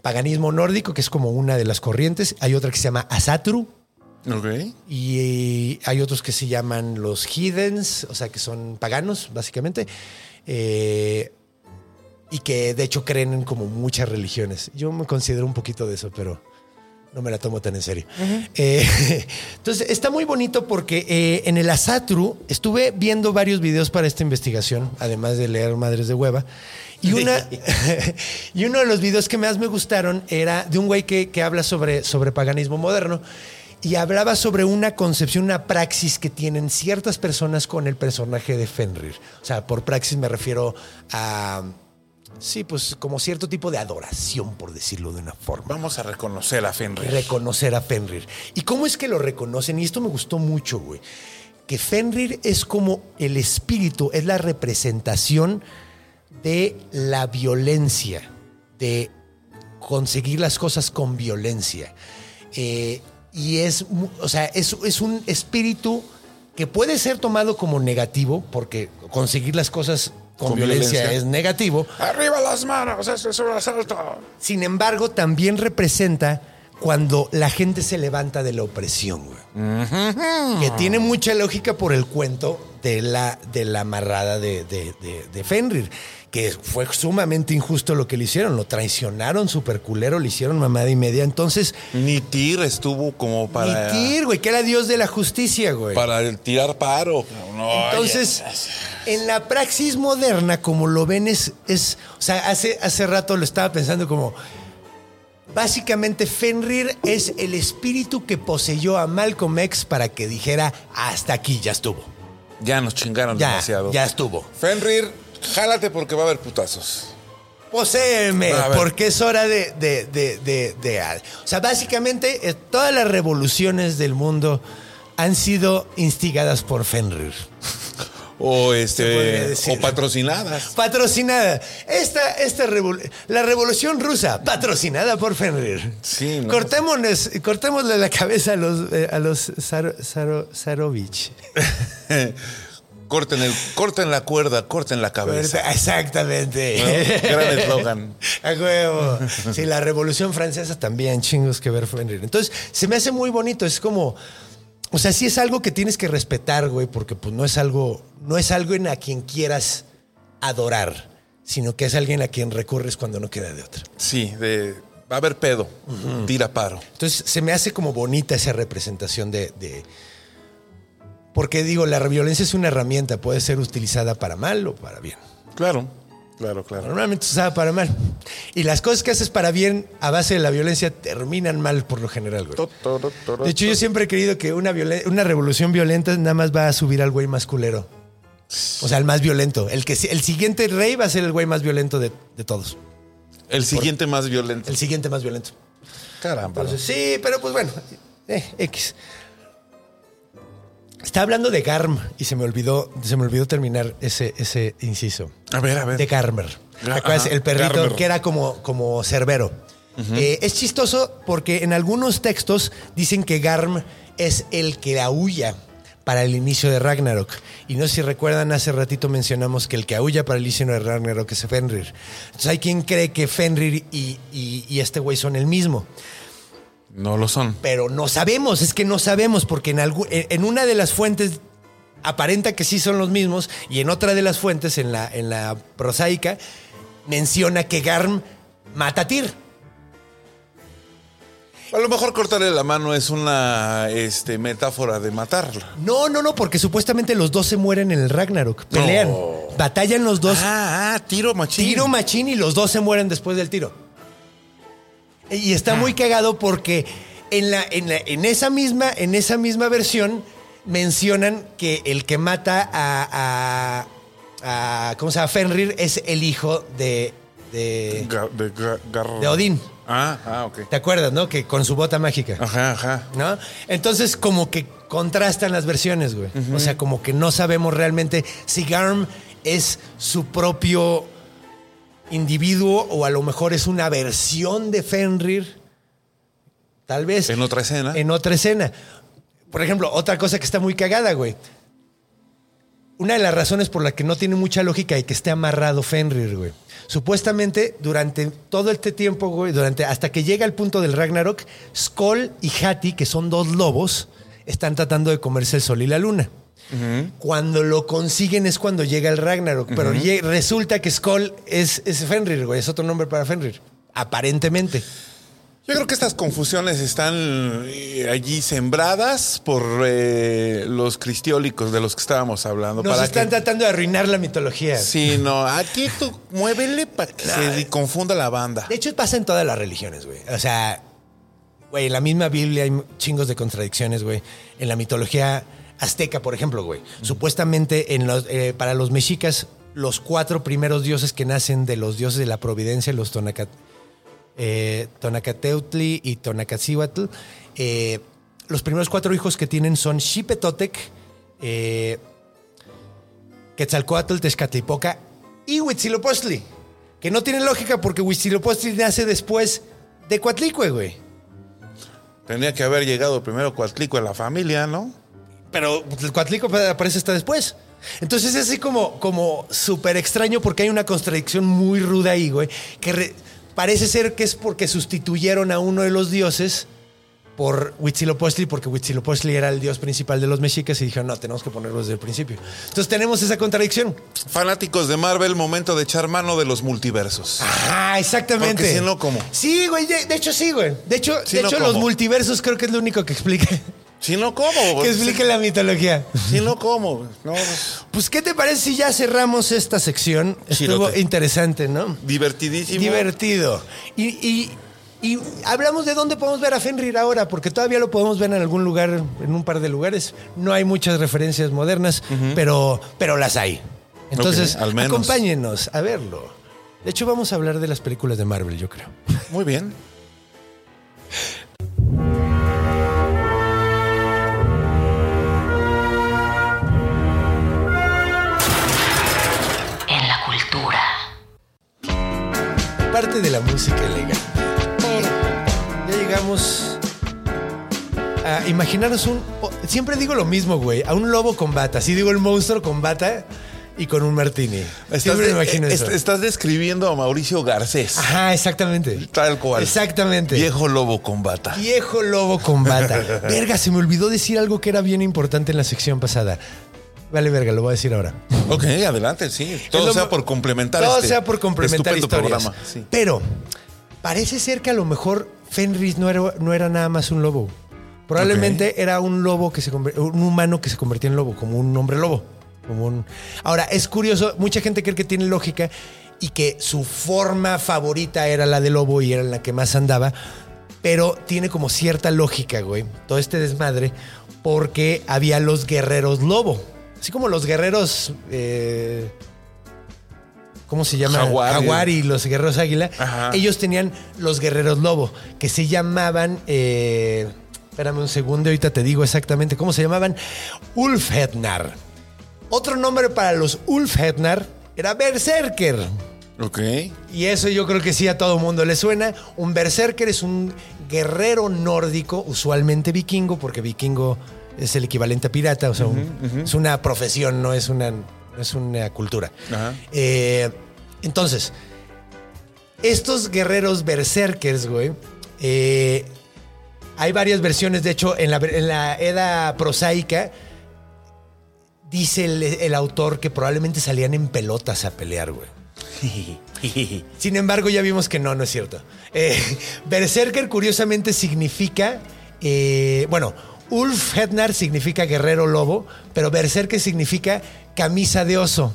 paganismo nórdico, que es como una de las corrientes. Hay otra que se llama Asatru ok. y hay otros que se llaman los Heathens, o sea, que son paganos, básicamente. Eh, y que de hecho creen en como muchas religiones. Yo me considero un poquito de eso, pero no me la tomo tan en serio. Eh, entonces, está muy bonito porque eh, en el Asatru estuve viendo varios videos para esta investigación, además de leer Madres de Hueva. Y, una, y uno de los videos que más me gustaron era de un güey que, que habla sobre, sobre paganismo moderno y hablaba sobre una concepción, una praxis que tienen ciertas personas con el personaje de Fenrir. O sea, por praxis me refiero a, sí, pues como cierto tipo de adoración, por decirlo de una forma Vamos a reconocer a Fenrir. reconocer a Fenrir. ¿Y cómo es que lo reconocen? Y esto me gustó mucho, güey. Que Fenrir es como el espíritu, es la representación de la violencia, de conseguir las cosas con violencia. Eh, y es, o sea, es, es un espíritu que puede ser tomado como negativo, porque conseguir las cosas con, Con violencia, violencia. es negativo. ¡Arriba las manos! ¡Eso es un asalto! Sin embargo, también representa cuando la gente se levanta de la opresión, güey. Que tiene mucha lógica por el cuento de la, de la amarrada de, de- de- de Fenrir. Que fue sumamente injusto lo que le hicieron. Lo traicionaron súper culero, le hicieron mamada y media. Entonces, Ni Tyr estuvo como para, Mitir, güey, que era Dios de la justicia, güey. para el tirar paro. No, Entonces, en la praxis moderna, como lo ven, es, es o sea, hace, hace rato lo estaba pensando como, básicamente Fenrir es el espíritu que poseyó a Malcolm X para que dijera, hasta aquí, ya estuvo. ya nos chingaron Ya, demasiado. ya estuvo. Fenrir, jálate porque va a haber putazos. Ver. porque es hora de, de, de, de- de- O sea, básicamente eh, todas las revoluciones del mundo han sido instigadas por Fenrir. O este o patrocinadas. Patrocinada. Esta, esta revol- la revolución rusa, patrocinada por Fenrir. Sí, ¿no? Cortémonos, cortémosle la cabeza a los, eh, a los Zarovich. corten, el, corten la cuerda, corten la cabeza. Exactamente. ¿No? Gran eslogan. A huevo. Sí, la revolución francesa también, chingos que ver Fenrir. Entonces, se me hace muy bonito. Es como. O sea, sí es algo que tienes que respetar, güey, porque pues no es algo, no es algo en a quien quieras adorar, sino que es alguien a quien recurres cuando no queda de otra. Sí, de Va a haber pedo. Tira paro. Entonces se me hace como bonita esa representación de, de- Porque digo, la violencia es una herramienta, puede ser utilizada para mal o para bien. Claro, claro, claro. Normalmente es usada para mal. Y las cosas que haces para bien a base de la violencia terminan mal por lo general, güey. De hecho, yo siempre he creído que una, violen- una revolución violenta nada más va a subir al güey más culero. O sea, el más violento. El, que, el siguiente rey va a ser el güey más violento de, de todos. El siguiente más violento. El siguiente más violento. Caramba. Entonces, sí, pero pues bueno, eh, X. Está hablando de Garm y se me olvidó, se me olvidó terminar ese, ese inciso. A ver, a ver. De Garmer. ¿Te Ga- acuerdas? ajá, El perrito Garmer. que era como, como cerbero. Eh, es chistoso porque en algunos textos dicen que Garm es el que aúlla para el inicio de Ragnarok. Y no sé si recuerdan, hace ratito mencionamos que el que aúlla para el inicio de Ragnarok es Fenrir. Entonces hay quien cree que Fenrir y, y- y este güey son el mismo No lo son. pero no sabemos, es que no sabemos, porque en, en en una de las fuentes aparenta que sí son los mismos, y en otra de las fuentes, en la, en la prosaica, menciona que Garm mata a Tyr. A lo mejor cortarle la mano es una este, metáfora de matarla. No, no, no, porque supuestamente los dos se mueren en el Ragnarok, pelean, batallan los dos, Ah, ah, tiro machín. tiro machín y los dos se mueren después del tiro. Y está muy cagado porque en, la, en, la- en esa misma, en esa misma versión mencionan que el que mata a, a, a- ¿cómo se llama? Fenrir es el hijo de, de, Ga- de, ga- gar- de Odín. Ah, ah, ok. ¿Te acuerdas, no? Que con su bota mágica. Ajá, ajá. ¿No? Entonces, como que contrastan las versiones, güey. O sea, como que no sabemos realmente si Garm es su propio individuo o a lo mejor es una versión de Fenrir. Tal vez. En otra escena. En otra escena. Por ejemplo, otra cosa que está muy cagada, güey. Una de las razones por la que no tiene mucha lógica y que esté amarrado Fenrir, güey. Supuestamente, durante todo este tiempo, güey, durante, hasta que llega el punto del Ragnarok, Skoll y Hati, que son dos lobos, están tratando de comerse el sol y la luna. Cuando lo consiguen es cuando llega el Ragnarok, pero resulta que Skoll es, es Fenrir, güey, es otro nombre para Fenrir. Aparentemente. Yo creo que estas confusiones están eh, allí sembradas por eh, los cristiólicos de los que estábamos hablando. Nos para están que- tratando de arruinar la mitología. Sí, no, aquí tú muévele para que se confunda la banda. De hecho, pasa en todas las religiones, güey. O sea, güey, en la misma Biblia hay chingos de contradicciones, güey. En la mitología azteca, por ejemplo, güey. Supuestamente eh, para los mexicas, los cuatro primeros dioses que nacen de los dioses de la providencia, los tonacat, eh, Tonacateutli y Tonacacihuatl, eh, los primeros cuatro hijos que tienen son Xipetotec, eh, Quetzalcoatl, Tezcatlipoca y Huitzilopochtli. Que no tiene lógica porque Huitzilopochtli nace después de Coatlicue, güey. Tenía que haber llegado primero Coatlico en la familia, ¿no? Pero el Coatlicue aparece hasta después. Entonces es así como, como súper extraño porque hay una contradicción muy ruda ahí, güey. Que re- parece ser que es porque sustituyeron a uno de los dioses por Huitzilopochtli, porque Huitzilopochtli era el dios principal de los mexicas y dijeron, no, tenemos que ponerlo desde el principio. Entonces tenemos esa contradicción. Fanáticos de Marvel, momento de echar mano de los multiversos. Ah, exactamente. Porque si no, ¿cómo? Sí, güey, de, de hecho sí, güey. De hecho, Si de no, hecho los multiversos creo que es lo único que explica, Si no, ¿cómo? que explica la mitología. Si no, ¿cómo? No, pues, Pues, ¿qué te parece si ya cerramos esta sección? Estuvo Chirote. interesante, ¿no? divertidísimo. Divertido. Y, y- y hablamos de dónde podemos ver a Fenrir ahora, porque todavía lo podemos ver en algún lugar, en un par de lugares. No hay muchas referencias modernas, pero, pero las hay. Entonces, Ok, al menos. acompáñenos a verlo. De hecho, vamos a hablar de las películas de Marvel, yo creo. Muy bien. Parte de la música elegante. Ya llegamos a imaginaros un. Siempre digo lo mismo, güey. A un lobo con bata. Así digo el monstruo con bata y con un martini. Estás, de- imagino eso. estás describiendo a Mauricio Garcés. Ajá, exactamente. Tal cual. Exactamente. Viejo lobo con bata. Viejo lobo con bata. Verga, se me olvidó decir algo que era bien importante en la sección pasada. Vale, verga, lo voy a decir ahora. Ok, adelante, sí. Todo Es lo- sea por complementar Todo este sea por complementar historias. programa. Sí. Pero parece ser que a lo mejor Fenris no era, no era nada más un lobo. Probablemente era un lobo que se un humano que se convertía en lobo, como un hombre lobo. Como un... Ahora, es curioso, mucha gente cree que tiene lógica y que su forma favorita era la de lobo y era la que más andaba, pero tiene como cierta lógica, güey, todo este desmadre, porque había los guerreros lobo. Así como los guerreros... eh, ¿Cómo se llama? Jaguar. y los guerreros águila. Ajá. Ellos tenían los guerreros lobo, que se llamaban... eh, espérame un segundo, ahorita te digo exactamente cómo se llamaban. Ulfhednar. Otro nombre para los Ulfhednar era Berserker. Ok. Y eso yo creo que sí a todo mundo le suena. Un berserker es un guerrero nórdico, usualmente vikingo, porque vikingo es el equivalente a pirata, o sea, un- es una profesión, no es una, no es una cultura. Eh, entonces, estos guerreros berserkers, güey, eh, hay varias versiones, de hecho, en la, en la Edda prosaica dice el, el autor que probablemente salían en pelotas a pelear, güey. Sin embargo, ya vimos que no, no es cierto. Eh, Berserker, curiosamente, significa. eh, bueno, Ulf Hednar significa guerrero lobo, pero Berserker significa camisa de oso.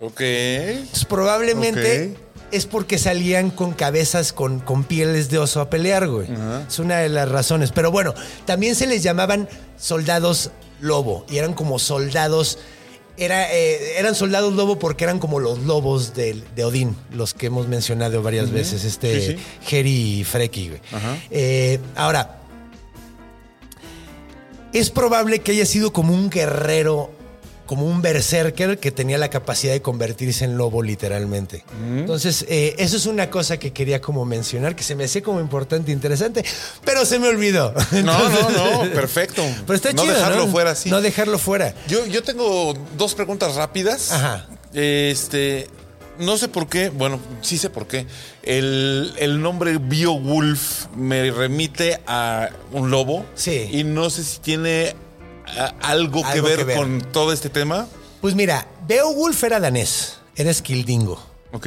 Ok. Entonces, probablemente es porque salían con cabezas con, con pieles de oso a pelear, güey. Es una de las razones. Pero bueno, también se les llamaban soldados lobo y eran como soldados. Era, eh, eran soldados lobo porque eran como los lobos del- de, Odín, los que hemos mencionado varias veces, este Sí, sí. Heri y Freki. güey. Eh, ahora, es probable que haya sido como un guerrero, como un berserker que tenía la capacidad de convertirse en lobo literalmente. Entonces, eh, eso es una cosa que quería como mencionar, que se me hacía como importante e interesante, pero se me olvidó. No, no, no, perfecto. Pero está no chido, dejarlo ¿no? fuera así. No dejarlo fuera. Yo, yo tengo dos preguntas rápidas. Ajá. Este, no sé por qué, bueno, sí sé por qué. El, el nombre Beowulf me remite a un lobo. Sí. Y no sé si tiene algo, que, ver que ver. con todo este tema. Pues mira, Beowulf era danés, era Skildingo, Ok.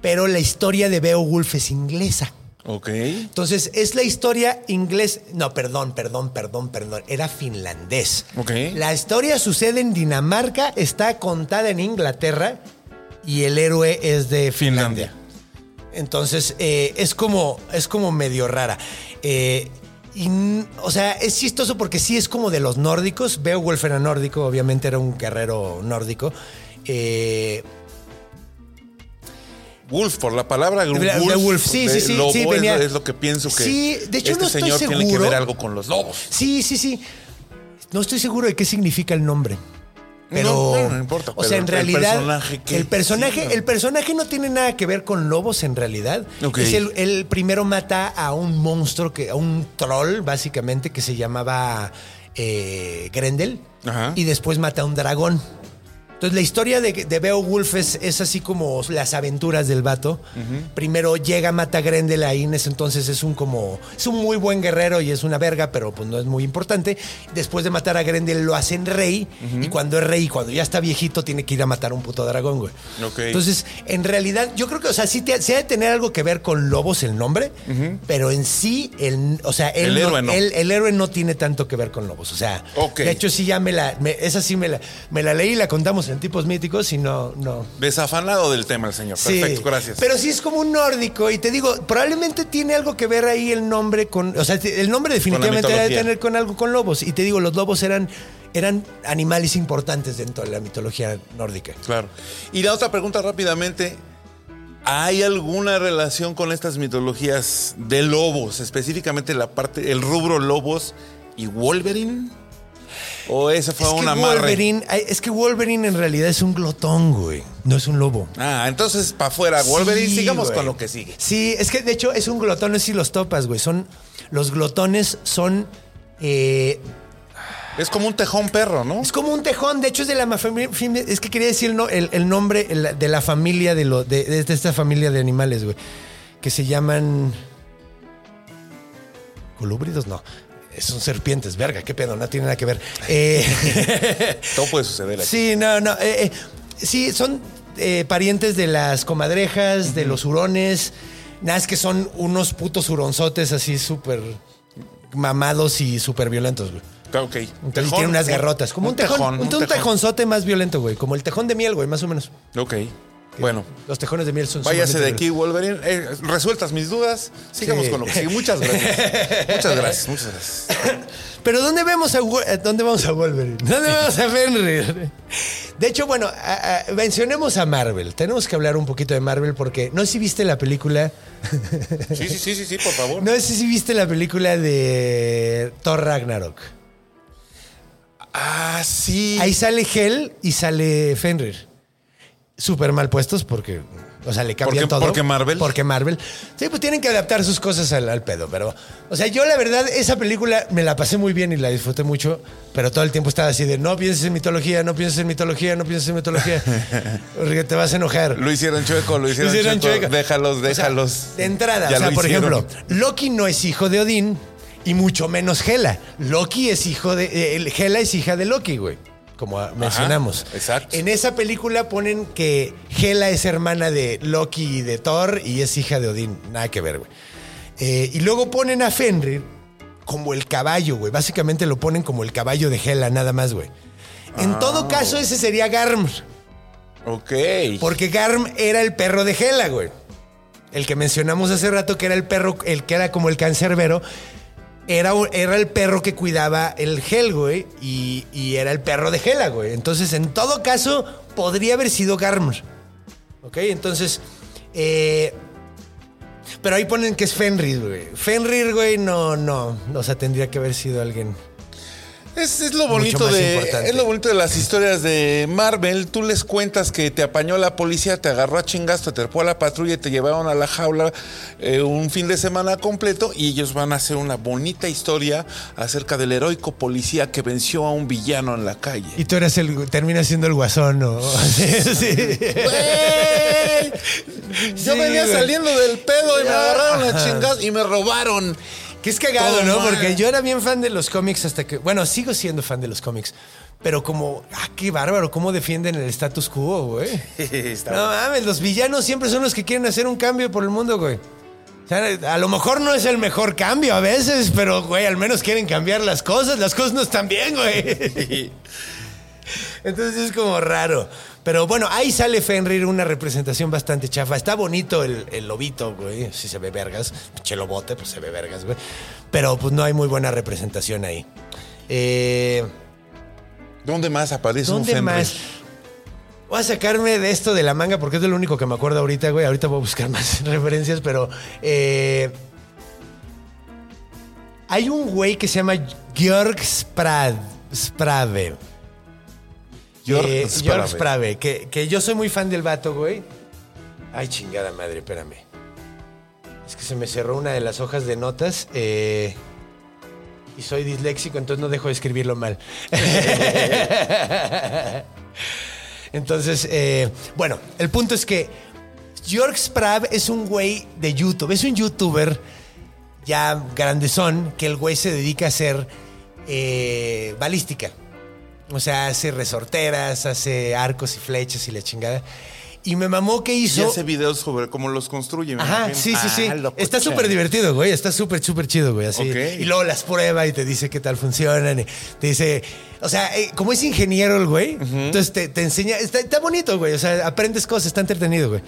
pero la historia de Beowulf es inglesa. Ok. Entonces, es la historia inglés. No, perdón, perdón, perdón, perdón. Era finlandés. Ok. La historia sucede en Dinamarca, está contada en Inglaterra y el héroe es de Finlandia. Finlandia. Entonces, eh, es, como, es como medio rara. Eh, y, o sea, es chistoso porque sí es como de los nórdicos. Beowulf era nórdico, obviamente era un guerrero nórdico. Eh, Wolf, por la palabra De- wolf, de wolf, sí, sí, sí, lobo sí, es- venía- es, lo que pienso que Sí, de hecho este no estoy señor tiene que seguro. ver algo con los lobos. Sí, sí, sí. No estoy seguro de qué significa el nombre. Pero, No, importa, O sea, en el realidad, personaje que- el personaje, sí, no. el personaje no tiene nada que ver con lobos en realidad. Ok. Es el, el primero mata a un monstruo que, a un troll, básicamente, que se llamaba eh, Grendel. Ajá. Y después mata a un dragón. Entonces la historia de, de Beowulf es, es así como las aventuras del vato. Primero llega, mata a Grendel ahí en ese entonces es un como es un muy buen guerrero y es una verga, pero pues no es muy importante. Después de matar a Grendel lo hacen rey y cuando es rey, cuando ya está viejito tiene que ir a matar a un puto dragón, güey. Entonces, en realidad yo creo que o sea, sí te, ha de tener algo que ver con lobos el nombre, pero en sí el o sea, él El no- héroe no. él- el héroe no tiene tanto que ver con lobos, o sea, de hecho sí ya me la me- esa sí me la me la leí y la contamos en tipos míticos y no no Desafanado del tema el señor. Sí, Perfecto, gracias. Pero sí es como un nórdico y te digo, probablemente tiene algo que ver ahí el nombre con, o sea, el nombre definitivamente debe tener con algo con lobos y te digo, los lobos eran eran animales importantes dentro de la mitología nórdica. Claro. Y la otra pregunta rápidamente. ¿Hay alguna relación con estas mitologías de lobos? Específicamente la parte, el rubro lobos y Wolverine. ¿O ese fue es que un amarre? Wolverine, ay, es que Wolverine en realidad es un glotón, güey. No es un lobo. Ah, entonces para afuera, Wolverine, Sí, sigamos güey. con lo que sigue. Sí, es que de hecho es un glotón, no sé si los topas, güey. Son. Los glotones son. eh, Es como un tejón perro, ¿no? es como un tejón, de hecho es de la Es que quería decir el, no- el- el nombre el- de la familia de, lo, de, de esta familia de animales, güey. Que se llaman. ¿Colúbridos? No. Son serpientes, verga, qué pedo, no tiene nada que ver. Eh, Todo puede suceder aquí. Sí, no, no. eh, eh, sí, son eh, parientes de las comadrejas, de los hurones. Nada, es que son unos putos huronzotes así súper mamados y súper violentos, güey. Ok. Entonces tiene unas un- garrotas. Como un, tejón. un, tejón. tejonzote más violento, güey. Como el tejón de miel, güey, más o menos. Ok. Bueno, Los tejones de miel son váyase de aquí, Wolverine. Eh, resueltas mis dudas. Sigamos Sí. con lo que sigue. Muchas gracias. muchas gracias, muchas gracias. Pero ¿dónde vemos a eh, dónde vamos a Wolverine? ¿Dónde vamos a Fenrir? De hecho, bueno, a- a- mencionemos a Marvel. Tenemos que hablar un poquito de Marvel porque no sé si viste la película. Sí, sí, sí, sí, sí, por favor. No sé si viste la película de Thor Ragnarok. Ah, sí. Ahí sale Hel y sale Fenrir. Súper mal puestos porque, o sea, le cambian ¿Por qué- todo. por qué Marvel? Porque Marvel. Sí, pues tienen que adaptar sus cosas al, al pedo. Pero, o sea, yo la verdad, esa película me la pasé muy bien y la disfruté mucho. Pero todo el tiempo estaba así de no pienses en mitología, no pienses en mitología, no pienses en mitología. porque te vas a enojar. Lo hicieron chueco, lo hicieron, Lo hicieron chueco. chueco. Déjalos, O sea, déjalos. de entrada, Ya o sea, por hicieron. ejemplo, Loki no es hijo de Odín y mucho menos Hela. Loki es hijo de. eh, el- Hela es hija de Loki, güey. Como mencionamos. exacto. En esa película ponen que Hela es hermana de Loki y de Thor y es hija de Odín. Nada que ver, güey. Eh, y luego ponen a Fenrir como el caballo, güey. Básicamente lo ponen como el caballo de Hela, nada más, güey. En Ah. todo caso, ese sería Garm. Ok. Porque Garm era el perro de Hela, güey. El que mencionamos hace rato que era el perro, el que era como el cancerbero, era, era el perro que cuidaba el Hel, güey, y, era el perro de Hela, güey. Entonces, en todo caso, podría haber sido Garm. ¿Ok? Entonces, eh, pero ahí ponen que es Fenrir, güey. Fenrir, güey, no, no. O sea, tendría que haber sido alguien. Es, es lo bonito de importante. es lo bonito de las historias de Marvel. Tú les cuentas que te apañó la policía, te agarró a chingas, te trepó a la patrulla y te llevaron a la jaula eh, un fin de semana completo y ellos van a hacer una bonita historia acerca del heroico policía que venció a un villano en la calle. Y tú eres el. Termina siendo el guasón, ¿no? Sí. Yo Sí, venía güey. saliendo del pedo y me agarraron a chingas y me robaron. Que es cagado, ¿no? mal. Porque yo era bien fan de los cómics hasta que. Bueno, sigo siendo fan de los cómics. Pero como. ¡Ah, qué bárbaro! ¿Cómo defienden el status quo, güey? No mames, los villanos siempre son los que quieren hacer un cambio por el mundo, güey. O sea, a lo mejor no es el mejor cambio a veces, pero, güey, al menos quieren cambiar las cosas. Las cosas no están bien, güey. Entonces es como raro. Pero bueno, ahí sale Fenrir, una representación bastante chafa. Está bonito el, el lobito, güey. Si se ve vergas. Che lobote, pues se ve vergas, güey. Pero pues no hay muy buena representación ahí. Eh, ¿Dónde más aparece un ¿Dónde Fenrir? más? Voy a sacarme de esto de la manga porque es lo único que me acuerdo ahorita, güey. Ahorita voy a buscar más referencias, pero. eh, hay un güey que se llama Georg Sprad, Sprave. Georg Eh, Sprave. Que, que yo soy muy fan del vato, güey. Ay, chingada madre, espérame. Es que se me cerró una de las hojas de notas. eh, y soy disléxico, entonces no dejo de escribirlo mal. Entonces, eh, bueno, el punto es que Georg Sprav es un güey de YouTube, es un youtuber ya grandezón que el güey se dedica a hacer eh, balística. O sea, hace resorteras, hace arcos y flechas y la chingada. Y me mamó que Y hizo... hace videos sobre cómo los construye. me Ajá, imagino. sí, sí, sí. Ah, está súper divertido, güey. Está súper, súper chido, güey. Así. Y luego las prueba y te dice qué tal funcionan. y te dice. O sea, eh, como es ingeniero el güey, entonces te, te enseña. Está, está bonito, güey. O sea, aprendes cosas, está entretenido, güey.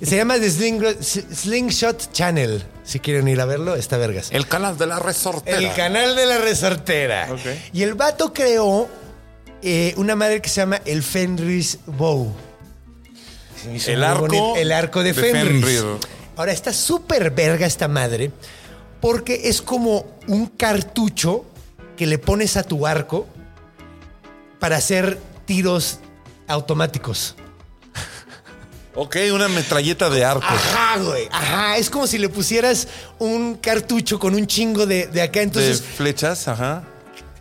Se llama The Sling- Slingshot Channel. Si quieren ir a verlo, está vergas. El canal de la resortera. El canal de la resortera. Y el vato creó eh, una madre que se llama el Fenris Bow. El arco. El arco de, de Fenris. Fenrir. Ahora, está súper verga esta madre porque es como un cartucho que le pones a tu arco para hacer tiros automáticos. Ok, una metralleta de arco. Ajá, güey. Ajá. Es como si le pusieras un cartucho con un chingo de, de acá. Entonces, de flechas, ajá.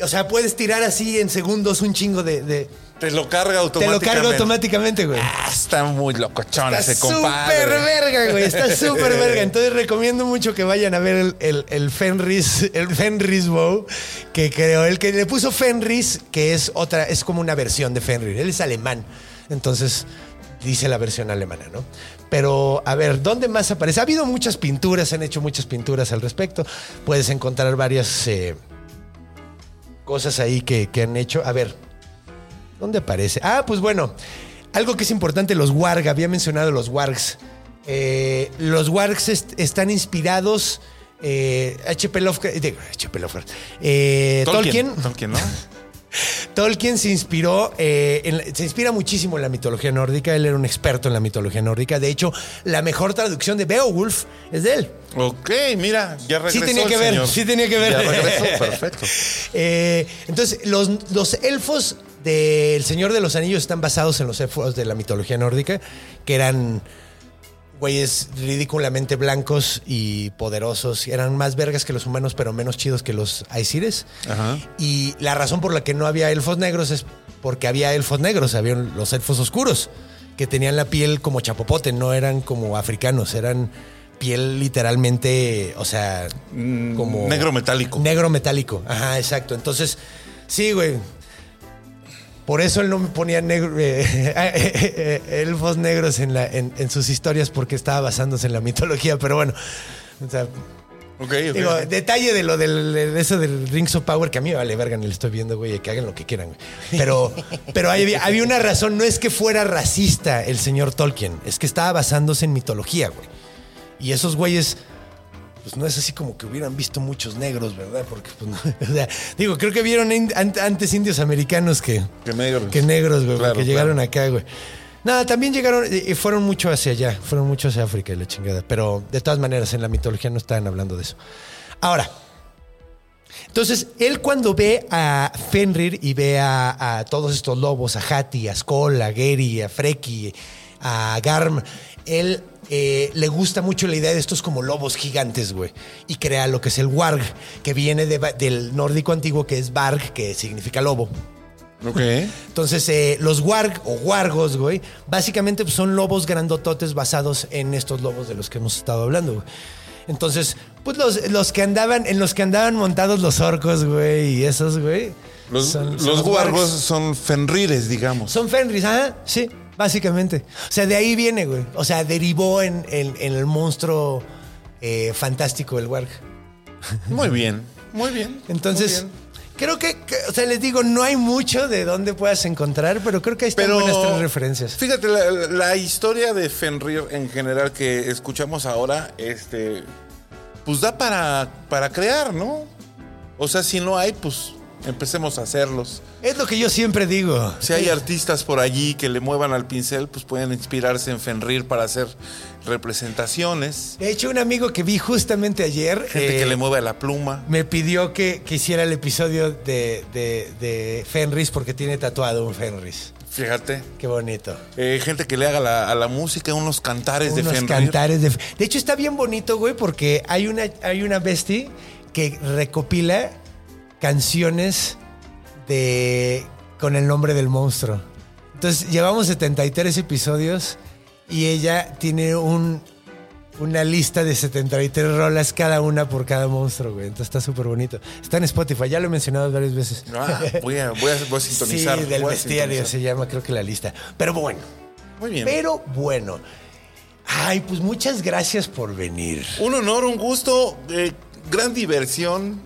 O sea, puedes tirar así en segundos un chingo de. de- Te lo carga te automáticamente. lo carga automáticamente, güey. Ah, está muy locochón Está ese súper compadre. verga, güey. Está súper verga. Entonces recomiendo mucho que vayan a ver el, el, el Fenris, el Fenris Bow que creó. El que le puso Fenris, que es otra, es como una versión de Fenrir. Él es alemán. Entonces, dice la versión alemana, ¿no? Pero, a ver, ¿dónde más aparece? Ha habido muchas pinturas, han hecho muchas pinturas al respecto. Puedes encontrar varias eh, cosas ahí que, que han hecho. A ver, ¿dónde aparece? Ah, pues bueno, algo que es importante, los warg, había mencionado los wargs. Eh, los wargs est- están inspirados... eh, H.P. Lovecraft, H.P. Lovecraft, eh, Tolkien, Tolkien, ¿no? Tolkien se inspiró, eh, en se inspira muchísimo en la mitología nórdica. Él era un experto en la mitología nórdica. De hecho, la mejor traducción de Beowulf es de él. Ok, mira, ya regresó Sí tenía el que ver, señor. sí tenía que ver. Ya regresó, perfecto. Eh, entonces, los, los elfos del Señor de los Anillos están basados en los elfos de la mitología nórdica, que eran güeyes ridículamente blancos y poderosos. Eran más vergas que los humanos, pero menos chidos que los Aesires. Ajá. Y la razón por la que no había elfos negros es porque había elfos negros, había los elfos oscuros, que tenían la piel como chapopote, no eran como africanos, eran piel literalmente, o sea, como... negro metálico. Negro metálico, ajá, exacto. Entonces, sí, güey. Por eso él no me ponía negro, eh, elfos negros en, la, en, en sus historias porque estaba basándose en la mitología, pero bueno. O sea. Digo, detalle de lo del, de eso del Rings of Power, que a mí me vale verga, ni le estoy viendo, güey, que hagan lo que quieran, güey. Pero, pero había, había una razón, no es que fuera racista el señor Tolkien, es que estaba basándose en mitología, güey. Y esos güeyes, pues no es así como que hubieran visto muchos negros, ¿verdad? Porque, pues, no, o sea, digo, creo que vieron in- antes indios americanos que, Que negros. que negros, güey, Claro, que claro. llegaron acá, güey. No, también llegaron y fueron mucho hacia allá, fueron mucho hacia África y la chingada. Pero de todas maneras, en la mitología no estaban hablando de eso. Ahora, entonces, él cuando ve a Fenrir y ve a, a todos estos lobos, a Hati, a Skoll, a Geri, a Freki, a Garm, él eh, le gusta mucho la idea de estos como lobos gigantes, güey. Y crea lo que es el Warg, que viene de- del nórdico antiguo, que es Varg, que significa lobo. Ok. Entonces, eh, los warg o wargos, güey, básicamente pues, son lobos grandototes basados en estos lobos de los que hemos estado hablando, güey. Entonces, pues los, los que andaban, en los que andaban montados los orcos, güey, y esos, güey. Los, son- son los guargos wargs. son fenrires, digamos. Son Fenris, ajá, sí, básicamente. O sea, de ahí viene, güey. O sea, derivó en, en- en el monstruo eh, fantástico del warg. Muy bien, muy bien. Entonces, muy bien. creo que, que- o sea, les digo, no hay mucho de dónde puedas encontrar, pero creo que ahí están Pero buenas tres referencias. Fíjate, la, la historia de Fenrir en general que escuchamos ahora, este, pues da para, para crear, ¿no? O sea, si no hay, pues empecemos a hacerlos. Es lo que yo siempre digo. Si hay artistas por allí que le muevan al pincel, pues pueden inspirarse en Fenrir para hacer representaciones. De hecho, un amigo que vi justamente ayer Gente eh, que le mueva la pluma. me pidió que, que hiciera el episodio de, de- de Fenris porque tiene tatuado un Fenris. Fíjate. Qué bonito. Eh, gente que le haga la- a la música unos cantares de Unos Fenrir. cantares de... De hecho, está bien bonito, güey, porque hay una, hay una bestie que recopila canciones de con el nombre del monstruo. Entonces, llevamos 73 episodios y ella tiene un, una lista de 73 rolas, cada una por cada monstruo, güey. Entonces está súper bonito. Está en Spotify, ya lo he mencionado varias veces. Ah, voy, a, voy a- voy a sintonizar. Sí, del bestiario se llama, creo que la lista. Pero bueno, Muy bien. pero bueno. Ay, pues muchas gracias por venir. Un honor, un gusto, eh, gran diversión.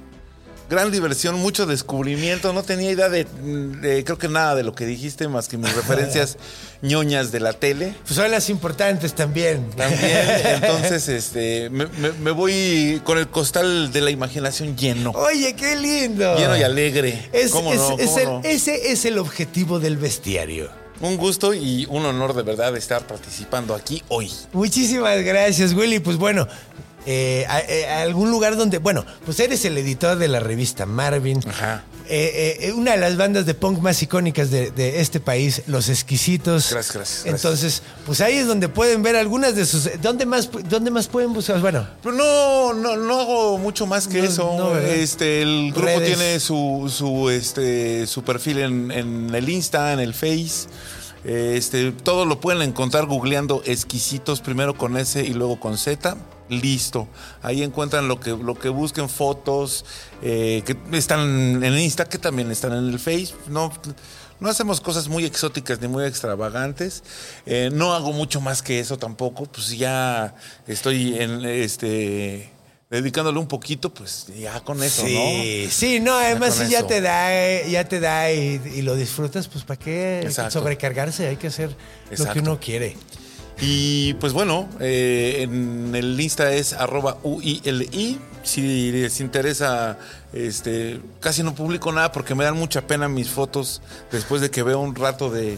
Gran diversión, mucho descubrimiento. No tenía idea de, de- creo que nada de lo que dijiste, más que mis referencias ñoñas de la tele. Pues son las importantes también. También, entonces, este, me, me- me voy con el costal de la imaginación lleno. Oye, qué lindo. Lleno y alegre. Es- ¿Cómo es- no? es ¿Cómo el- no? Ese es el objetivo del bestiario. Un gusto y un honor de verdad estar participando aquí hoy. Muchísimas gracias, Willy. Pues bueno, eh, a, eh, a algún lugar donde, bueno, pues eres el editor de la revista Marvin. Ajá. Eh, eh, una de las bandas de punk más icónicas de, de este país, Los Exquisitos. Gracias, gracias, gracias. Entonces, pues ahí es donde pueden ver algunas de sus... ¿Dónde más, dónde más pueden buscar? Bueno, Pero no, no, no hago mucho más que No, eso. este, el grupo Redes. tiene su, su, este, su perfil en, en el Insta, en el Face. Este, todo lo pueden encontrar googleando exquisitos, primero con S y luego con Z. listo. Ahí encuentran lo que, lo que busquen, fotos, eh, que están en Insta, que también están en el Face. No, no hacemos cosas muy exóticas ni muy extravagantes. Eh, no hago mucho más que eso tampoco. Pues ya estoy en este dedicándole un poquito, pues ya con eso, Sí, ¿no? sí, no, además si ya eso. te da, eh, ya te da y, y lo disfrutas, pues ¿para qué Exacto. sobrecargarse? Hay que hacer lo que uno quiere. Y pues bueno, eh, en el Insta es arroba UILI. Si les interesa, este, casi no publico nada porque me dan mucha pena mis fotos después de que veo un rato de,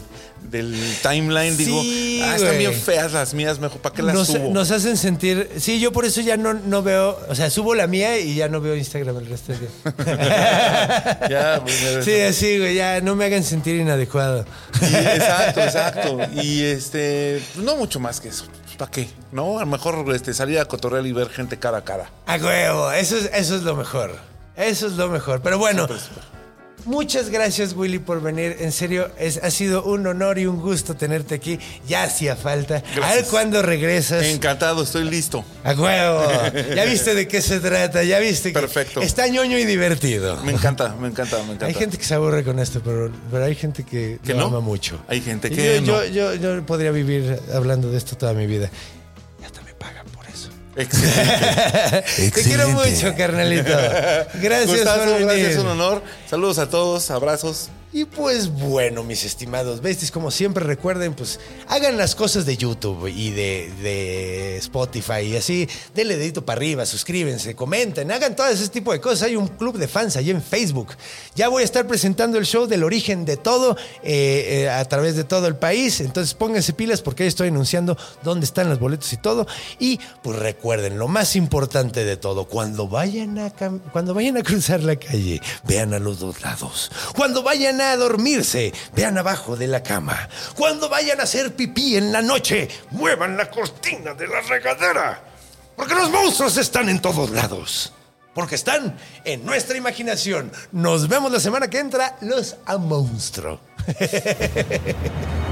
del timeline. Digo, ah, están bien feas las mías, mejor, ¿para qué las Nos, subo? nos hacen sentir. Sí, yo por eso ya no, no veo. O sea, subo la mía y ya no veo Instagram el resto del día. Ya, me- sí, así, güey, ya no me hagan sentir inadecuado. Sí, exacto, exacto. Y este, pues, no mucho más que eso. ¿Para qué? ¿No? A lo mejor este, salir a cotorrear y ver gente cara a cara. A huevo, eso es, eso es lo mejor. Eso es lo mejor. Pero bueno. Muchas gracias, Willy, por venir. En serio, es, ha sido un honor y un gusto tenerte aquí. Ya hacía falta. A ver Gracias. cuándo regresas. Encantado, estoy listo. A huevo. Ya viste de qué se trata, ya viste que Perfecto. está ñoño y divertido. Me encanta, me encanta, me encanta. Hay gente que se aburre con esto, pero, pero hay gente que, ¿Que lo no? ama mucho. Hay gente que yo, no. yo, yo, yo podría vivir hablando de esto toda mi vida. Excelente. Te quiero mucho, carnalito. Gracias Gustazo, por venir. gracias, un honor. Saludos a todos, abrazos. Y pues bueno, mis estimados besties, como siempre recuerden, pues hagan las cosas de YouTube y de, de Spotify y así, denle dedito para arriba, suscríbanse, comenten, hagan todo ese tipo de cosas. Hay un club de fans ahí en Facebook. Ya voy a estar presentando el show del origen de todo eh, eh, a través de todo el país, entonces pónganse pilas porque ahí estoy anunciando dónde están los boletos y todo. Y pues recuerden, lo más importante de todo, cuando vayan a, cuando vayan a cruzar la calle, vean a los dos lados. Cuando vayan a dormirse, vean abajo de la cama. Cuando vayan a hacer pipí en la noche, muevan la cortina de la regadera. Porque los monstruos están en todos lados. Porque están en nuestra imaginación. Nos vemos la semana que entra, los a monstruo.